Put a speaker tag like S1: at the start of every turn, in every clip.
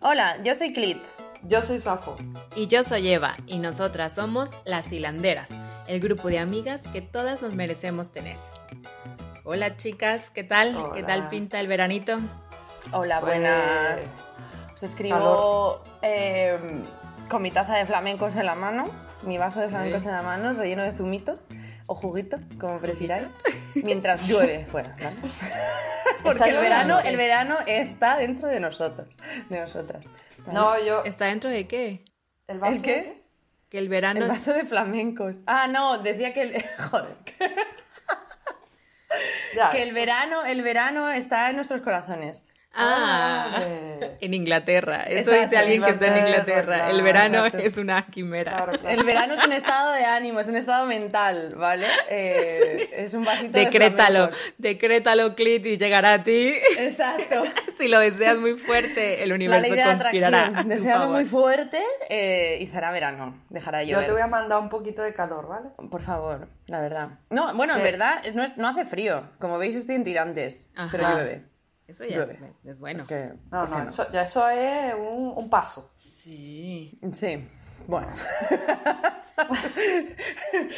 S1: Hola, yo soy Clit.
S2: Yo soy Safo.
S3: Y yo soy Eva, y nosotras somos las hilanderas, el grupo de amigas que todas nos merecemos tener. Hola chicas, ¿qué tal? ¿Qué tal pinta el veranito?
S1: Hola,
S2: Pues,
S1: buenas. Os escribo eh, con mi taza de flamencos en la mano, mi vaso de flamencos en la mano, relleno de zumito o juguito, como prefiráis, mientras llueve fuera, ¿vale? Porque el verano, el verano está dentro de nosotros, de nosotras. ¿vale?
S2: No, yo.
S3: ¿Está dentro de qué?
S2: ¿El vaso
S1: ¿El qué?
S2: de
S3: Que el verano...
S1: El vaso de flamencos. Ah, no, decía que el, joder, que,
S2: Ya.
S1: que el verano, el verano está en nuestros corazones.
S3: Ah, en Inglaterra. Eso
S1: Exacto,
S3: dice alguien que está en
S2: Inglaterra,
S3: el verano es una quimera.
S2: Claro, claro.
S1: El verano es un estado de ánimo, es un estado mental, ¿vale? Eh, es un vasito de
S3: Decrétalo, decrétalo, Clit, y llegará a ti.
S1: Exacto.
S3: si lo deseas muy fuerte, el
S1: La
S3: universo
S1: ley de la
S3: conspirará. favor.
S1: muy fuerte eh, y será verano. Dejará llover.
S2: Yo te voy a mandar un poquito de calor, ¿vale?
S1: Por favor, la verdad. No, bueno, en verdad es- no, es- no hace frío. Como veis estoy en tirantes,
S3: Ajá.
S1: pero llueve.
S3: Eso ya es, bueno.
S1: Que-
S2: No,
S1: ¿por
S2: no, Eso, ya eso es un, un paso.
S3: Sí.
S1: Sí, bueno.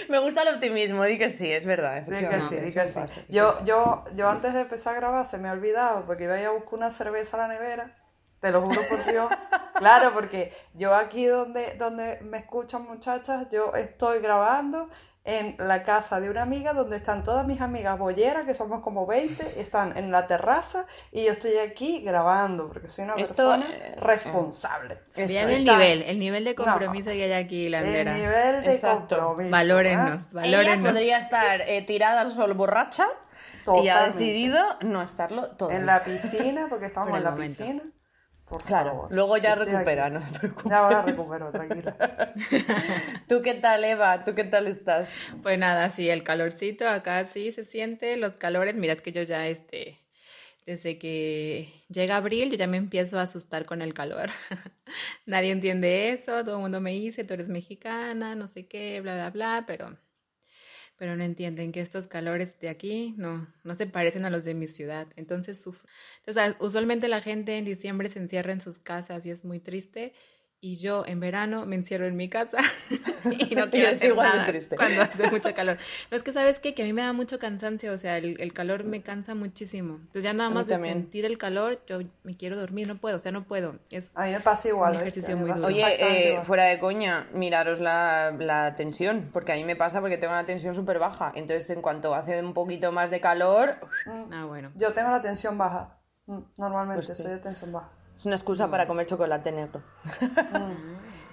S1: Me gusta el optimismo, di que sí, es verdad.
S2: Di que
S1: efectivamente,
S2: sí, di
S1: es
S2: que
S1: un
S2: sí.
S1: paso, es
S2: Yo, yo, yo antes de empezar a grabar se me ha olvidado porque iba a ir a buscar una cerveza a la nevera. Te lo juro por Dios. Claro, porque yo aquí donde, donde me escuchan muchachas, yo estoy grabando en la casa de una amiga donde están todas mis amigas bolleras, que somos como 20, están en la terraza y yo estoy aquí grabando porque soy una
S1: Esto,
S2: persona
S1: eh,
S2: responsable.
S1: Eso
S3: Vean el nivel, el nivel de compromiso
S2: No.
S3: que hay aquí,
S2: El
S3: Landera.
S2: nivel de
S1: Exacto.
S2: compromiso.
S3: Valórennos,
S2: ¿eh?
S1: Ella
S3: valórennos.
S1: podría estar eh, tirada al sol borracha y ha decidido no estarlo todo.
S2: En la piscina, porque estamos
S3: Por
S2: en
S3: el
S2: la
S3: momento.
S2: piscina. Por
S1: Claro,
S2: favor.
S1: luego ya
S2: Estoy
S1: recupera,
S2: aquí.
S1: no te preocupes.
S2: Ya ahora recupero, tranquila.
S1: ¿Tú qué tal, Eva? ¿Tú qué tal estás?
S3: Pues nada, sí, el calorcito acá sí se siente, los calores, mira, es que yo ya este, desde que llega abril, yo ya me empiezo a asustar con el calor. Nadie entiende eso, todo el mundo me dice, tú eres mexicana, no sé qué, bla, bla, bla, pero, pero no entienden que estos calores de aquí no, no se parecen a los de mi ciudad. Entonces, sufro. Entonces, usualmente la gente en diciembre se encierra en sus casas y es muy triste. Y yo en verano me encierro en mi casa y no
S1: Y
S3: quiero
S1: es
S3: hacer
S1: igual de
S3: nada
S1: triste.
S3: cuando hace mucho calor. No es que sabes qué? que a mí me da mucho cansancio, o sea, el, el calor me cansa muchísimo. Entonces ya nada
S1: A mí
S3: más de sentir el calor, yo me quiero dormir, no puedo, o sea, no puedo. Es
S2: A mí me pasa igual.
S3: Un ejercicio muy duro.
S1: Oye, eh, fuera de coña, miraros la, la tensión, porque a mí me pasa porque tengo una tensión súper baja. Entonces, en cuanto hace un poquito más de calor,
S3: ah, bueno.
S2: Yo tengo la tensión baja. Mm, Normalmente
S1: Pues sí.
S2: soy de tensión baja.
S1: Es una excusa para comer chocolate negro.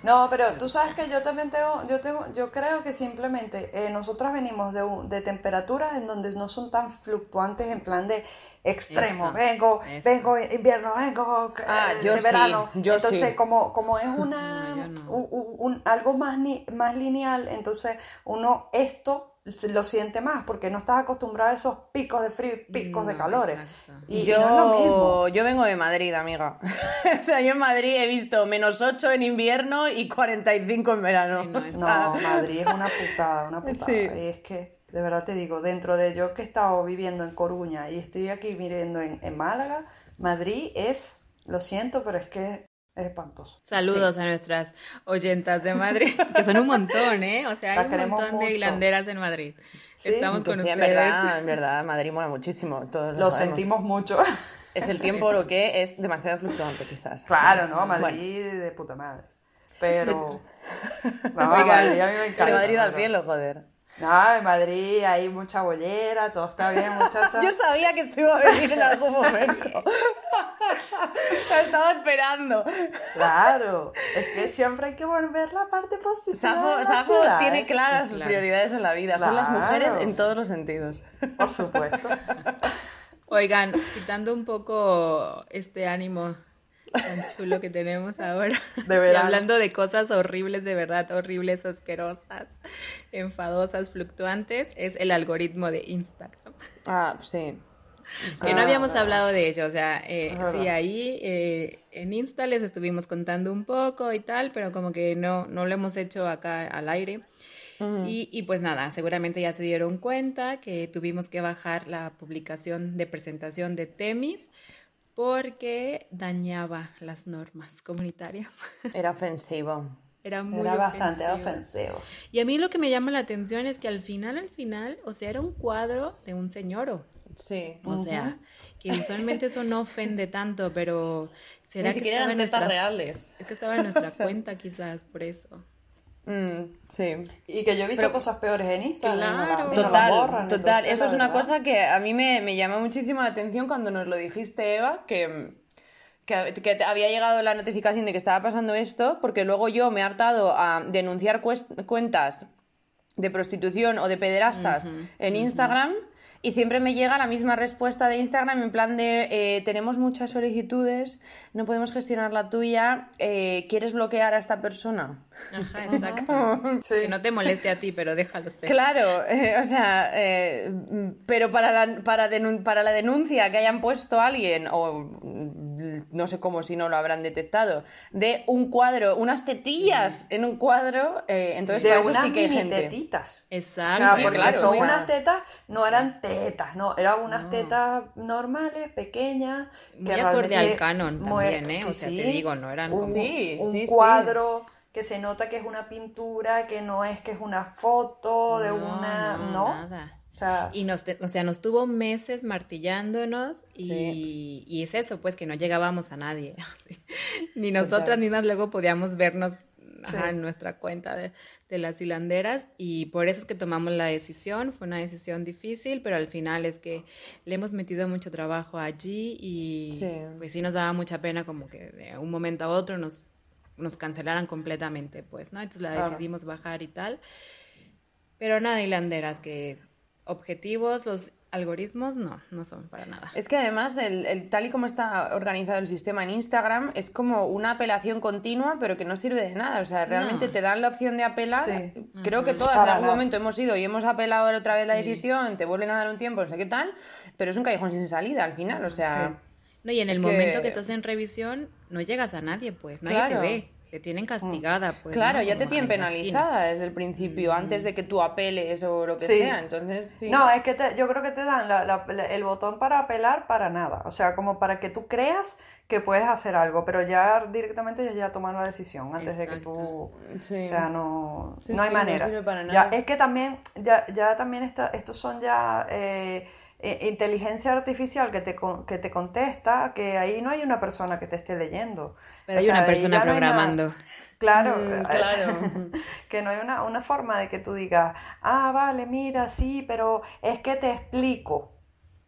S2: No, pero tú sabes que yo también tengo, yo tengo, yo creo que simplemente eh, nosotras venimos de, de temperaturas en donde no son tan fluctuantes en plan de extremo,
S3: Eso,
S2: vengo,
S3: eso.
S2: vengo invierno, vengo eh,
S1: Ah, yo
S2: de
S1: sí,
S2: verano.
S1: yo
S2: entonces,
S1: sí.
S2: como, como es una
S3: No, no.
S2: un- un- un- algo más ni- más lineal, entonces uno esto lo siente más porque no estás acostumbrado a esos picos de frío y picos de calores.
S3: exacto.
S2: Y, y
S1: yo,
S2: no es lo mismo.
S1: yo vengo de Madrid, amiga. o sea, yo en Madrid he visto menos 8 en invierno y 45 en verano.
S3: Sí, no, es-
S2: No, Madrid es una putada, una putada.
S1: Sí.
S2: Y es que, de verdad te digo, dentro de yo que he estado viviendo en Coruña y estoy aquí viviendo en, en Málaga, Madrid es, lo siento, pero es que es espantoso.
S3: Saludos a nuestras oyentas de Madrid, que son un montón, ¿eh? O sea, hay
S2: Las
S3: un montón de hilanderas en Madrid.
S2: Sí,
S3: Estamos con
S1: sí, en
S3: ustedes.
S1: verdad, en verdad, Madrid mola muchísimo. Todos lo,
S2: sentimos mucho.
S1: Es el tiempo lo que es demasiado fluctuante, quizás.
S2: claro, ¿no?
S1: Bueno,
S2: Madrid de puta madre. Pero... No, Madrid a mí me encanta.
S1: pero Madrid al
S2: pero-
S1: cielo, joder.
S2: No, en Madrid hay mucha bollera, todo está bien, muchachas.
S1: Yo sabía que esto iba a venir en algún momento. Lo estaba esperando.
S2: Claro, es que siempre hay que volver la parte positiva. de
S1: Safo,
S2: la
S1: Safo
S2: ciudad,
S1: tiene
S2: ¿eh?
S1: claras sus
S3: Claro.
S1: prioridades en la vida. Son las mujeres en todos los sentidos.
S2: Por supuesto.
S3: Oigan, quitando un poco este ánimo tan chulo que tenemos ahora.
S2: De
S3: y
S2: verano.
S3: hablando de cosas horribles, de verdad, horribles, asquerosas, enfadosas, fluctuantes, es el algoritmo de Instagram.
S1: Ah, sí.
S3: Que no habíamos
S2: verdad.
S3: hablado de ello, o sea, eh,
S2: verdad.
S3: sí, ahí eh, en Insta les estuvimos contando un poco y tal, pero como que no, no lo hemos hecho acá al aire. y, y, pues nada, seguramente ya se dieron cuenta que tuvimos que bajar la publicación de presentación de Temis porque dañaba las normas comunitarias.
S1: Era ofensivo.
S3: Era muy
S2: Era bastante
S3: ofensivo.
S2: ofensivo.
S3: Y a mí lo que me llama la atención es que al final, al final, o sea, era un cuadro de un señor.
S1: Sí.
S3: O sea, que usualmente eso no ofende tanto, pero será
S1: Ni
S3: que
S1: siquiera eran tetas
S3: nuestras-
S1: reales.
S3: Es que estaba en nuestra cuenta quizás, por eso.
S1: Mm, sí.
S2: Y que yo he visto cosas peores en Instagram y no la-
S3: Claro.
S2: y no la
S1: Total,
S2: borran.
S1: total.
S2: entonces,
S1: Eso es una cosa que a mí me, me llama muchísimo la atención cuando nos lo dijiste, Eva, que, que, había llegado la notificación de que estaba pasando esto, porque luego yo me he hartado a denunciar cuentas de prostitución o de pederastas en Instagram. Y siempre me llega la misma respuesta de Instagram en plan de eh, tenemos muchas solicitudes, no podemos gestionar la tuya, eh, ¿quieres bloquear a esta persona?
S3: Ajá, exacto.
S2: Sí.
S3: Que no te moleste a ti, pero déjalo ser.
S1: Claro, eh, o sea, pero para la, para, denun- para la denuncia que hayan puesto a alguien, o mm, no sé cómo si no lo habrán detectado, de un cuadro, unas tetillas en un cuadro, eh, entonces
S2: de
S1: para eso
S2: unas
S1: sí que hay
S2: mini
S1: gente.
S2: tetitas.
S3: Exacto.
S2: O sea,
S1: sí,
S2: porque
S1: claro,
S2: son
S1: o sea-
S2: unas tetas, no eran tetas, no, eran unas tetas normales, pequeñas.
S3: Muy
S2: que
S3: acorde al canon también, ¿eh? O sea, te digo, no eran
S2: un,
S1: Sí, sí, sí.
S2: cuadro que se nota que es una pintura, que no es que es una foto de
S3: No,
S2: una,
S3: no, nada.
S2: O sea,
S3: Y nos, o sea, nos tuvo meses martillándonos y, y es eso, pues que no llegábamos a nadie. Sí. Ni nosotras mismas luego podíamos vernos ajá,
S2: Sí.
S3: en nuestra cuenta de, de las hilanderas y por eso es que tomamos la decisión. Fue una decisión difícil, pero al final es que le hemos metido mucho trabajo allí y
S1: Sí.
S3: pues sí nos daba mucha pena como que de un momento a otro nos, nos cancelaran completamente, pues, ¿no? Entonces la decidimos bajar y tal. Pero nada, hilanderas, que objetivos, los algoritmos, no, no son para nada.
S1: Es que además, el, el- tal y como está organizado el sistema en Instagram, es como una apelación continua, pero que no sirve de nada. O sea, realmente
S3: No.
S1: te dan la opción de apelar.
S2: Sí.
S1: Creo que todas en
S2: Para
S1: algún
S2: nada.
S1: momento hemos ido y hemos apelado otra vez la decisión, te vuelven a dar un tiempo, no sé qué tal, pero es un callejón sin salida al final. O sea,
S3: No, y en el momento
S1: que-
S3: que estás en revisión, no llegas a nadie, pues, nadie
S1: Claro.
S3: te ve, te tienen castigada, pues.
S1: claro,
S3: ¿no?
S1: ya te tienen penalizada desde el principio, antes de que tú apeles o lo que
S2: Sí.
S1: sea. Entonces, sí.
S2: No, es que te- yo creo que te dan la- la- la- el botón para apelar para nada. O sea, como para que tú creas que puedes hacer algo, pero ya directamente ellos ya toman la decisión antes de que tú...
S1: Sí.
S2: O sea, no,
S1: Sí,
S2: no hay
S1: sí, no
S2: manera.
S1: sirve para
S2: Ya,
S1: nada.
S2: es que también, ya, ya también está, estos son ya eh, inteligencia artificial que te, con- que te contesta, que ahí no hay una persona que te esté leyendo.
S3: Pero
S2: O
S3: hay
S2: sea,
S3: una persona
S2: no
S3: programando.
S2: Claro,
S1: Mm,
S2: eh,
S1: claro.
S2: que no hay una, una forma de que tú digas, ah, vale, mira, sí, pero es que te explico,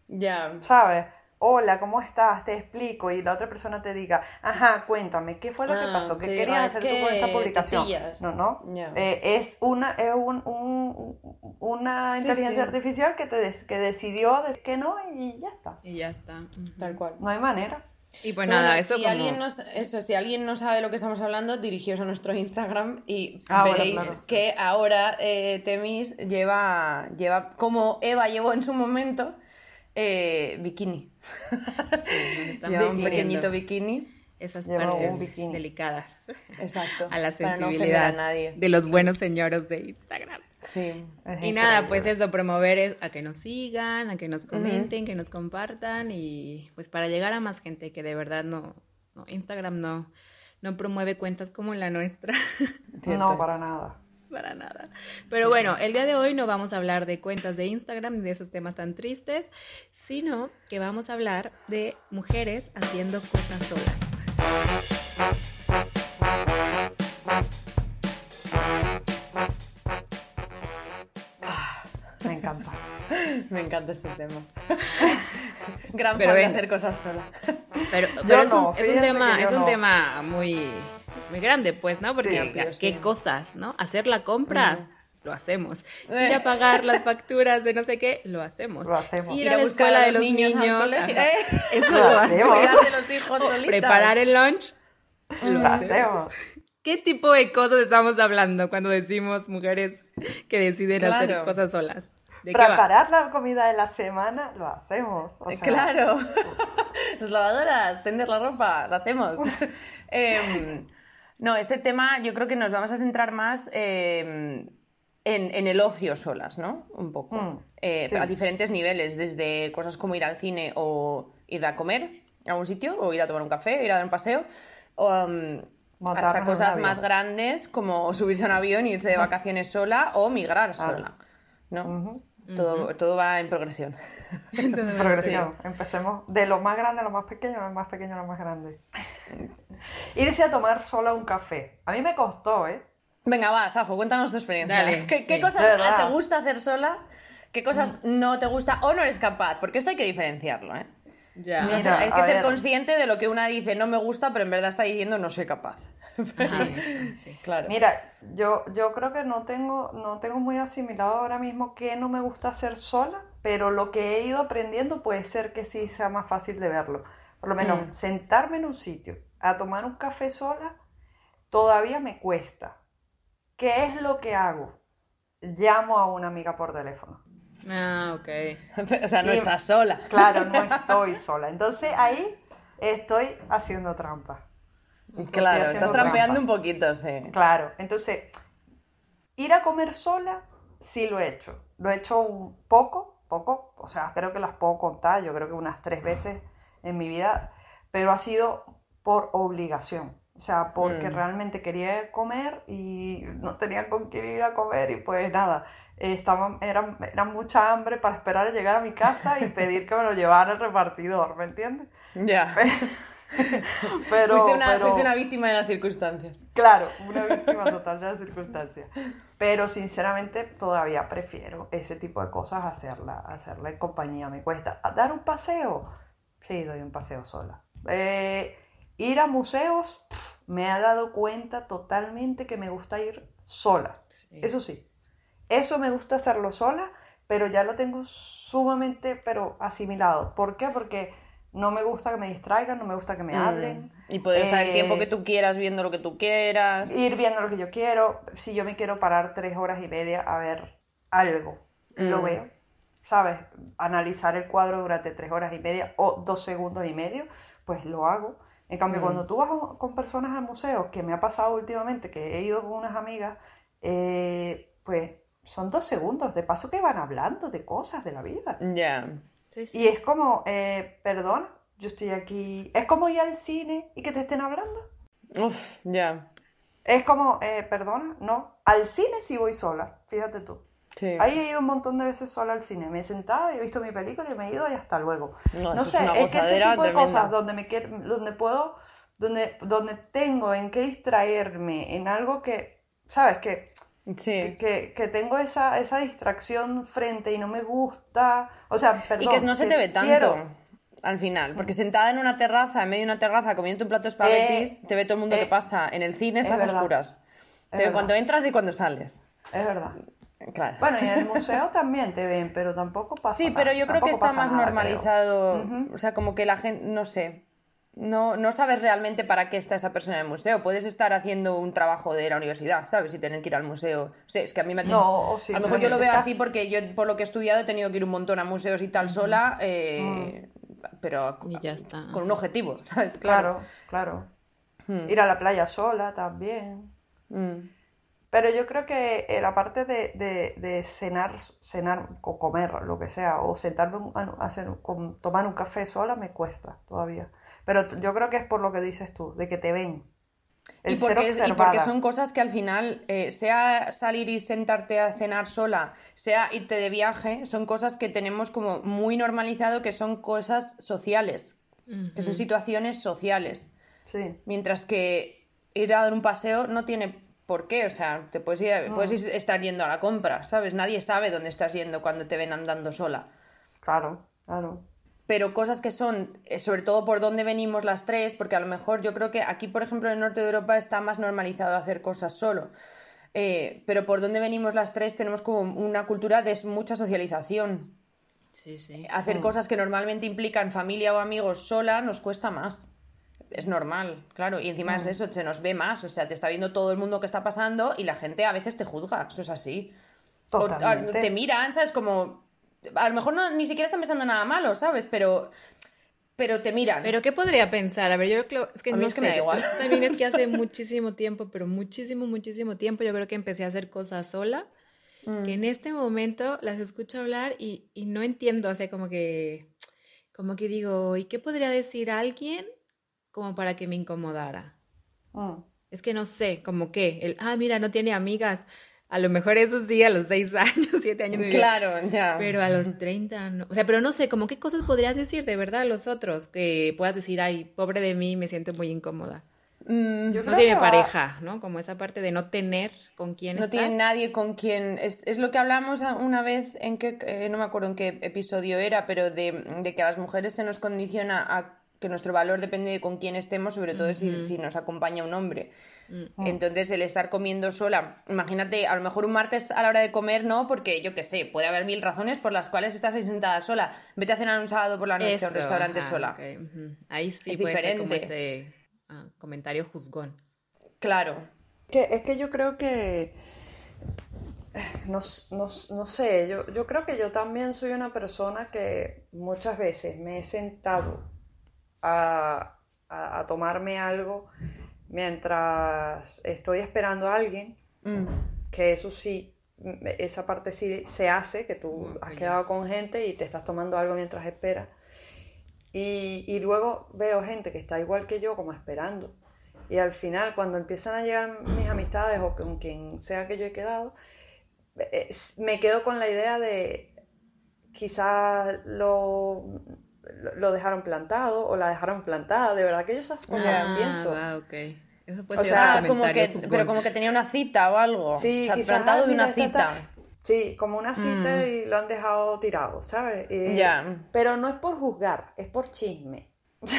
S1: Ya.
S2: ¿sabes? Hola, ¿cómo estás? Te explico. Y la otra persona te diga, ajá, cuéntame, ¿qué fue lo que
S1: Ah,
S2: pasó? ¿Qué querías hacer
S1: "Es
S2: tú con esta publicación?
S1: tetillas".
S2: No, no.
S1: Ya.
S2: Eh, es una, es un, un- una inteligencia
S1: sí.
S2: artificial que, te des- que decidió decir que no y ya está.
S3: Y ya está.
S1: Tal cual.
S2: No hay manera.
S3: Y pues
S1: Bueno,
S3: nada, eso
S1: si
S3: como...
S1: alguien no, eso, si alguien no sabe de lo que estamos hablando, dirigíos a nuestro Instagram y
S2: Ah, bueno,
S1: veréis
S2: claro.
S1: que ahora eh, Temis lleva, lleva, como Eva llevó en su momento, eh, bikini.
S3: Sí,
S1: Lleva un pequeñito bikini.
S3: esas
S2: Lleva
S3: partes delicadas
S1: Exacto.
S3: a la
S1: no
S3: sensibilidad
S1: a nadie.
S3: de los buenos señores de Instagram.
S1: Sí.
S3: Y nada, pues eso, promover es a que nos sigan, a que nos comenten, que nos compartan y pues para llegar a más gente que de verdad no, no Instagram no, no promueve cuentas como la nuestra,
S1: Cierto
S2: No,
S1: es.
S2: para nada.
S3: Para nada. Pero bueno, el día de hoy no vamos a hablar de cuentas de Instagram ni de esos temas tan tristes, sino que vamos a hablar de mujeres haciendo cosas solas.
S2: Me encanta.
S1: Me encanta este tema. Gran
S3: Pero
S1: fan de hacer cosas sola.
S3: Pero, pero es,
S2: no,
S3: un, es un
S2: fíjate
S3: tema, es un tema muy, muy grande, pues, ¿no? Porque
S2: Sí,
S3: qué
S1: sí.
S3: cosas, ¿no? Hacer la compra, lo hacemos. Ir a pagar las facturas de no sé qué, lo hacemos.
S2: Lo hacemos.
S3: Ir, a la escuela de los niños, ajá,
S1: ¿eh?
S3: eso
S2: Lo
S3: lo
S2: hacemos.
S3: hacemos.
S1: Cuidar de los hijos solitas.
S3: Preparar el lunch, lo
S2: Lo
S3: hacemos.
S2: hacemos.
S3: ¿Qué tipo de cosas estamos hablando cuando decimos mujeres que deciden hacer cosas solas?
S2: Preparar la comida de la semana, lo hacemos. o sea,
S1: Claro. Las lavadoras, tender la ropa, lo hacemos. Em, no, este tema yo creo que nos vamos a centrar más em, en, en el ocio solas, ¿no? Un poco.
S2: Mm,
S1: Eh,
S2: sí.
S1: A diferentes niveles, desde cosas como ir al cine o ir a comer a un sitio, o ir a tomar un café, ir a dar un paseo, o, um,
S2: Montarnos
S1: hasta cosas más grandes como subirse a un avión, irse de vacaciones sola o migrar sola. ¿no? Todo, todo va en progresión.
S2: Progresión. Empecemos de lo más grande a lo más pequeño, lo más pequeño a lo más grande. Irse a tomar sola un café. A mí me costó, ¿eh?
S1: Venga, va, Safo, cuéntanos tu experiencia.
S3: Dale,
S1: ¿Qué, qué cosas te gusta hacer sola? ¿Qué cosas no te gusta o no eres capaz? Porque esto hay que diferenciarlo, ¿eh?
S3: Ya.
S1: Hay que ser
S2: ver.
S1: consciente de lo que una dice no me gusta, pero en verdad está diciendo no soy capaz.
S3: Ajá, sí, sí.
S1: Claro.
S2: Mira, yo, yo creo que no tengo, no tengo muy asimilado ahora mismo que no me gusta hacer sola, pero lo que he ido aprendiendo puede ser que sí sea más fácil de verlo. Por lo menos
S1: Mm.
S2: sentarme en un sitio a tomar un café sola todavía me cuesta. ¿Qué es lo que hago? Llamo a una amiga por teléfono.
S3: Ah, ok.
S1: o sea, no
S2: Y-
S1: estás sola.
S2: Claro, no estoy sola. Entonces ahí estoy haciendo trampa.
S1: Claro,
S2: haciendo
S1: estás trampeando
S2: trampa.
S1: un poquito, sí.
S2: Claro, entonces, ir a comer sola, sí lo he hecho. Lo he hecho un poco, poco, o sea, creo que las puedo contar, yo creo que unas tres veces en mi vida, pero ha sido por obligación. O sea, porque
S1: Mm.
S2: realmente quería comer y no tenía con quién ir a comer y pues nada, eh, estaba, era, era mucha hambre para esperar a llegar a mi casa y pedir que me lo llevara el repartidor, ¿me entiendes?
S1: Ya.
S2: Pero,
S1: fuiste, una,
S2: pero-
S1: fuiste una víctima de las circunstancias.
S2: Claro, una víctima total de las circunstancias. Pero sinceramente todavía prefiero ese tipo de cosas hacerla, hacerla en compañía. Me cuesta. ¿Dar un paseo? Sí, doy un paseo sola. Eh, ir a museos, me ha dado cuenta totalmente que me gusta ir sola.
S3: Sí.
S2: Eso sí. Eso me gusta hacerlo sola, pero ya lo tengo sumamente, pero asimilado. ¿Por qué? Porque no me gusta que me distraigan, no me gusta que me hablen.
S1: Mm. Y poder estar el
S2: Eh,
S1: tiempo que tú quieras viendo lo que tú quieras.
S2: ir viendo lo que yo quiero. Si yo me quiero parar tres horas y media a ver algo, lo
S1: Mm.
S2: veo. ¿Sabes? Analizar el cuadro durante tres horas y media o dos segundos y medio, pues lo hago. En cambio,
S1: Mm.
S2: cuando tú vas con personas al museo, que me ha pasado últimamente, que he ido con unas amigas, eh, pues son dos segundos. De paso que van hablando de cosas de la vida.
S1: Ya.
S3: Sí, sí.
S2: Y es como, eh, perdona, yo estoy aquí. Es como ir al cine y que te estén hablando.
S1: Uf, ya.
S2: Es como, eh, perdona, no. Al cine sí voy sola, fíjate tú.
S1: Sí.
S2: Ahí he ido un montón de veces sola al cine. Me he sentado, he visto mi película y me he ido y hasta luego.
S1: No,
S2: No, sé,
S1: es
S2: es, que ese tipo de
S1: tremenda.
S2: cosas donde me quiero, donde puedo, donde, donde tengo en qué distraerme, en algo que, ¿sabes? Que,
S1: Sí.
S2: que, que tengo esa, esa distracción frente y no me gusta. O sea,
S1: Y
S2: perdón.
S1: que no se te ve tanto
S2: quiero-
S1: al final, porque sentada en una terraza, en medio de una terraza, comiendo un plato de espaguetis,
S2: Eh,
S1: te ve todo el mundo
S2: eh,
S1: que pasa. En el cine
S2: es
S1: estás a
S2: verdad.
S1: oscuras.
S2: Es
S1: Te
S2: verdad.
S1: cuando entras y cuando sales.
S2: Es verdad.
S1: Claro.
S2: Bueno, y en el museo también te ven, pero tampoco pasa
S1: Sí,
S2: nada.
S1: pero yo creo que
S2: Tampoco
S1: está
S2: pasa
S1: más
S2: nada,
S1: normalizado.
S2: Ujú.
S1: O sea, como que la gente, no sé. No, no sabes realmente para qué está esa persona en el museo. Puedes estar haciendo un trabajo de la universidad, ¿sabes? Y tener que ir al museo. O sea, es que a mí me
S2: No, o
S1: A lo mejor yo lo veo
S2: está-
S1: así porque yo, por lo que he estudiado, he tenido que ir un montón a museos y tal sola, eh, pero
S3: Y ya está.
S1: con un objetivo, ¿sabes?
S2: Claro, claro.
S1: Hmm.
S2: Ir a la playa sola también.
S1: Mm.
S2: Pero yo creo que eh, la parte de, de- de cenar, cenar o comer, lo que sea, o sentarme un- a hacer, con- tomar un café sola me cuesta todavía. Pero yo creo que es por lo que dices tú, de que te ven.
S1: Y
S2: El
S1: porque,
S2: ser
S1: es- y porque son cosas que al final, eh, sea salir y sentarte a cenar sola, sea irte de viaje, son cosas que tenemos como muy normalizado que son cosas sociales, que son situaciones sociales.
S2: Sí,
S1: Mientras que ir a dar un paseo no tiene por qué, o sea, te puedes, ir, puedes ir- estar yendo a la compra, ¿sabes? Nadie sabe dónde estás yendo cuando te ven andando sola.
S2: claro, claro.
S1: Pero cosas que son, eh, sobre todo por dónde venimos las tres, porque a lo mejor yo creo que aquí, por ejemplo, en el norte de Europa está más normalizado hacer cosas solo. Eh, pero por dónde venimos las tres tenemos como una cultura de mucha socialización.
S3: Sí, sí.
S1: Hacer cosas que normalmente implican familia o amigos sola nos cuesta más. Es normal, claro. Y encima es eso, se nos ve más. O sea, te está viendo todo el mundo que está pasando y la gente a veces te juzga. Eso es así. O- o
S2: Totalmente.
S1: te miran, ¿sabes? Como. A lo mejor no, ni siquiera están pensando nada malo, ¿sabes? Pero. Pero te miran.
S3: Pero ¿qué podría pensar? A ver, yo creo es que
S1: A mí
S3: no
S1: es que
S3: sé.
S1: me da igual.
S3: También es que hace muchísimo tiempo, pero muchísimo, muchísimo tiempo, yo creo que empecé a hacer cosas sola que en este momento las escucho hablar y, y no entiendo, o sea, como que, como que digo, ¿y qué podría decir alguien como para que me incomodara?
S2: Mm.
S3: Es que no sé, como que, el, ah, mira, no tiene amigas. A lo mejor eso sí, a los seis años, siete años. de vida.
S1: Claro, ya.
S3: Pero a los 30, no. O sea, pero no sé, como qué cosas podrías decir de verdad a los otros que puedas decir, ay, pobre de mí, me siento muy incómoda.
S1: Mm,
S2: Yo
S3: No
S2: creo
S3: tiene
S2: que
S3: pareja, ¿no? Como esa parte de no tener con quién
S1: no
S3: estar.
S1: tiene nadie con quien. Es, es lo que hablamos una vez en que. eh, no me acuerdo en qué episodio era, pero de, de que a las mujeres se nos condiciona a que nuestro valor depende de con quién estemos, sobre todo si, si nos acompaña un hombre.
S3: Mm.
S1: Entonces, el estar comiendo sola, imagínate, a lo mejor un martes a la hora de comer, no, porque yo qué sé, puede haber mil razones por las cuales estás ahí sentada sola. Vete a cenar un sábado por la noche a
S3: Eso,
S1: un restaurante sola.
S3: Ahí sí
S1: Es
S3: puede ser como
S1: diferente.
S3: este ah, comentario juzgón.
S1: Claro.
S2: Que, es que yo creo que, no, no no sé, yo, yo creo que yo también soy una persona que muchas veces me he sentado a, a- a tomarme algo mientras estoy esperando a alguien,
S1: Mm.
S2: que eso sí, esa parte sí se hace, que tú
S3: Bueno,
S2: has quedado con gente y te estás tomando algo mientras esperas. Y, y luego veo gente que está igual que yo, como esperando. Y al final, cuando empiezan a llegar mis amistades o con quien sea que yo he quedado, me quedo con la idea de quizás lo, lo dejaron plantado o la dejaron plantada. De verdad que yo esas cosas las pienso.
S3: va, ok. Eso puede
S2: O sea,
S1: Ah, como que, pero como que tenía una cita o algo.
S2: Sí,
S1: o sea,
S2: quizás,
S1: plantado
S2: ah,
S1: de una
S2: mira,
S1: cita.
S2: Sí, como una cita y lo han dejado tirado, ¿sabes? Eh,
S1: Ya.
S2: Pero no es por juzgar, es por chisme.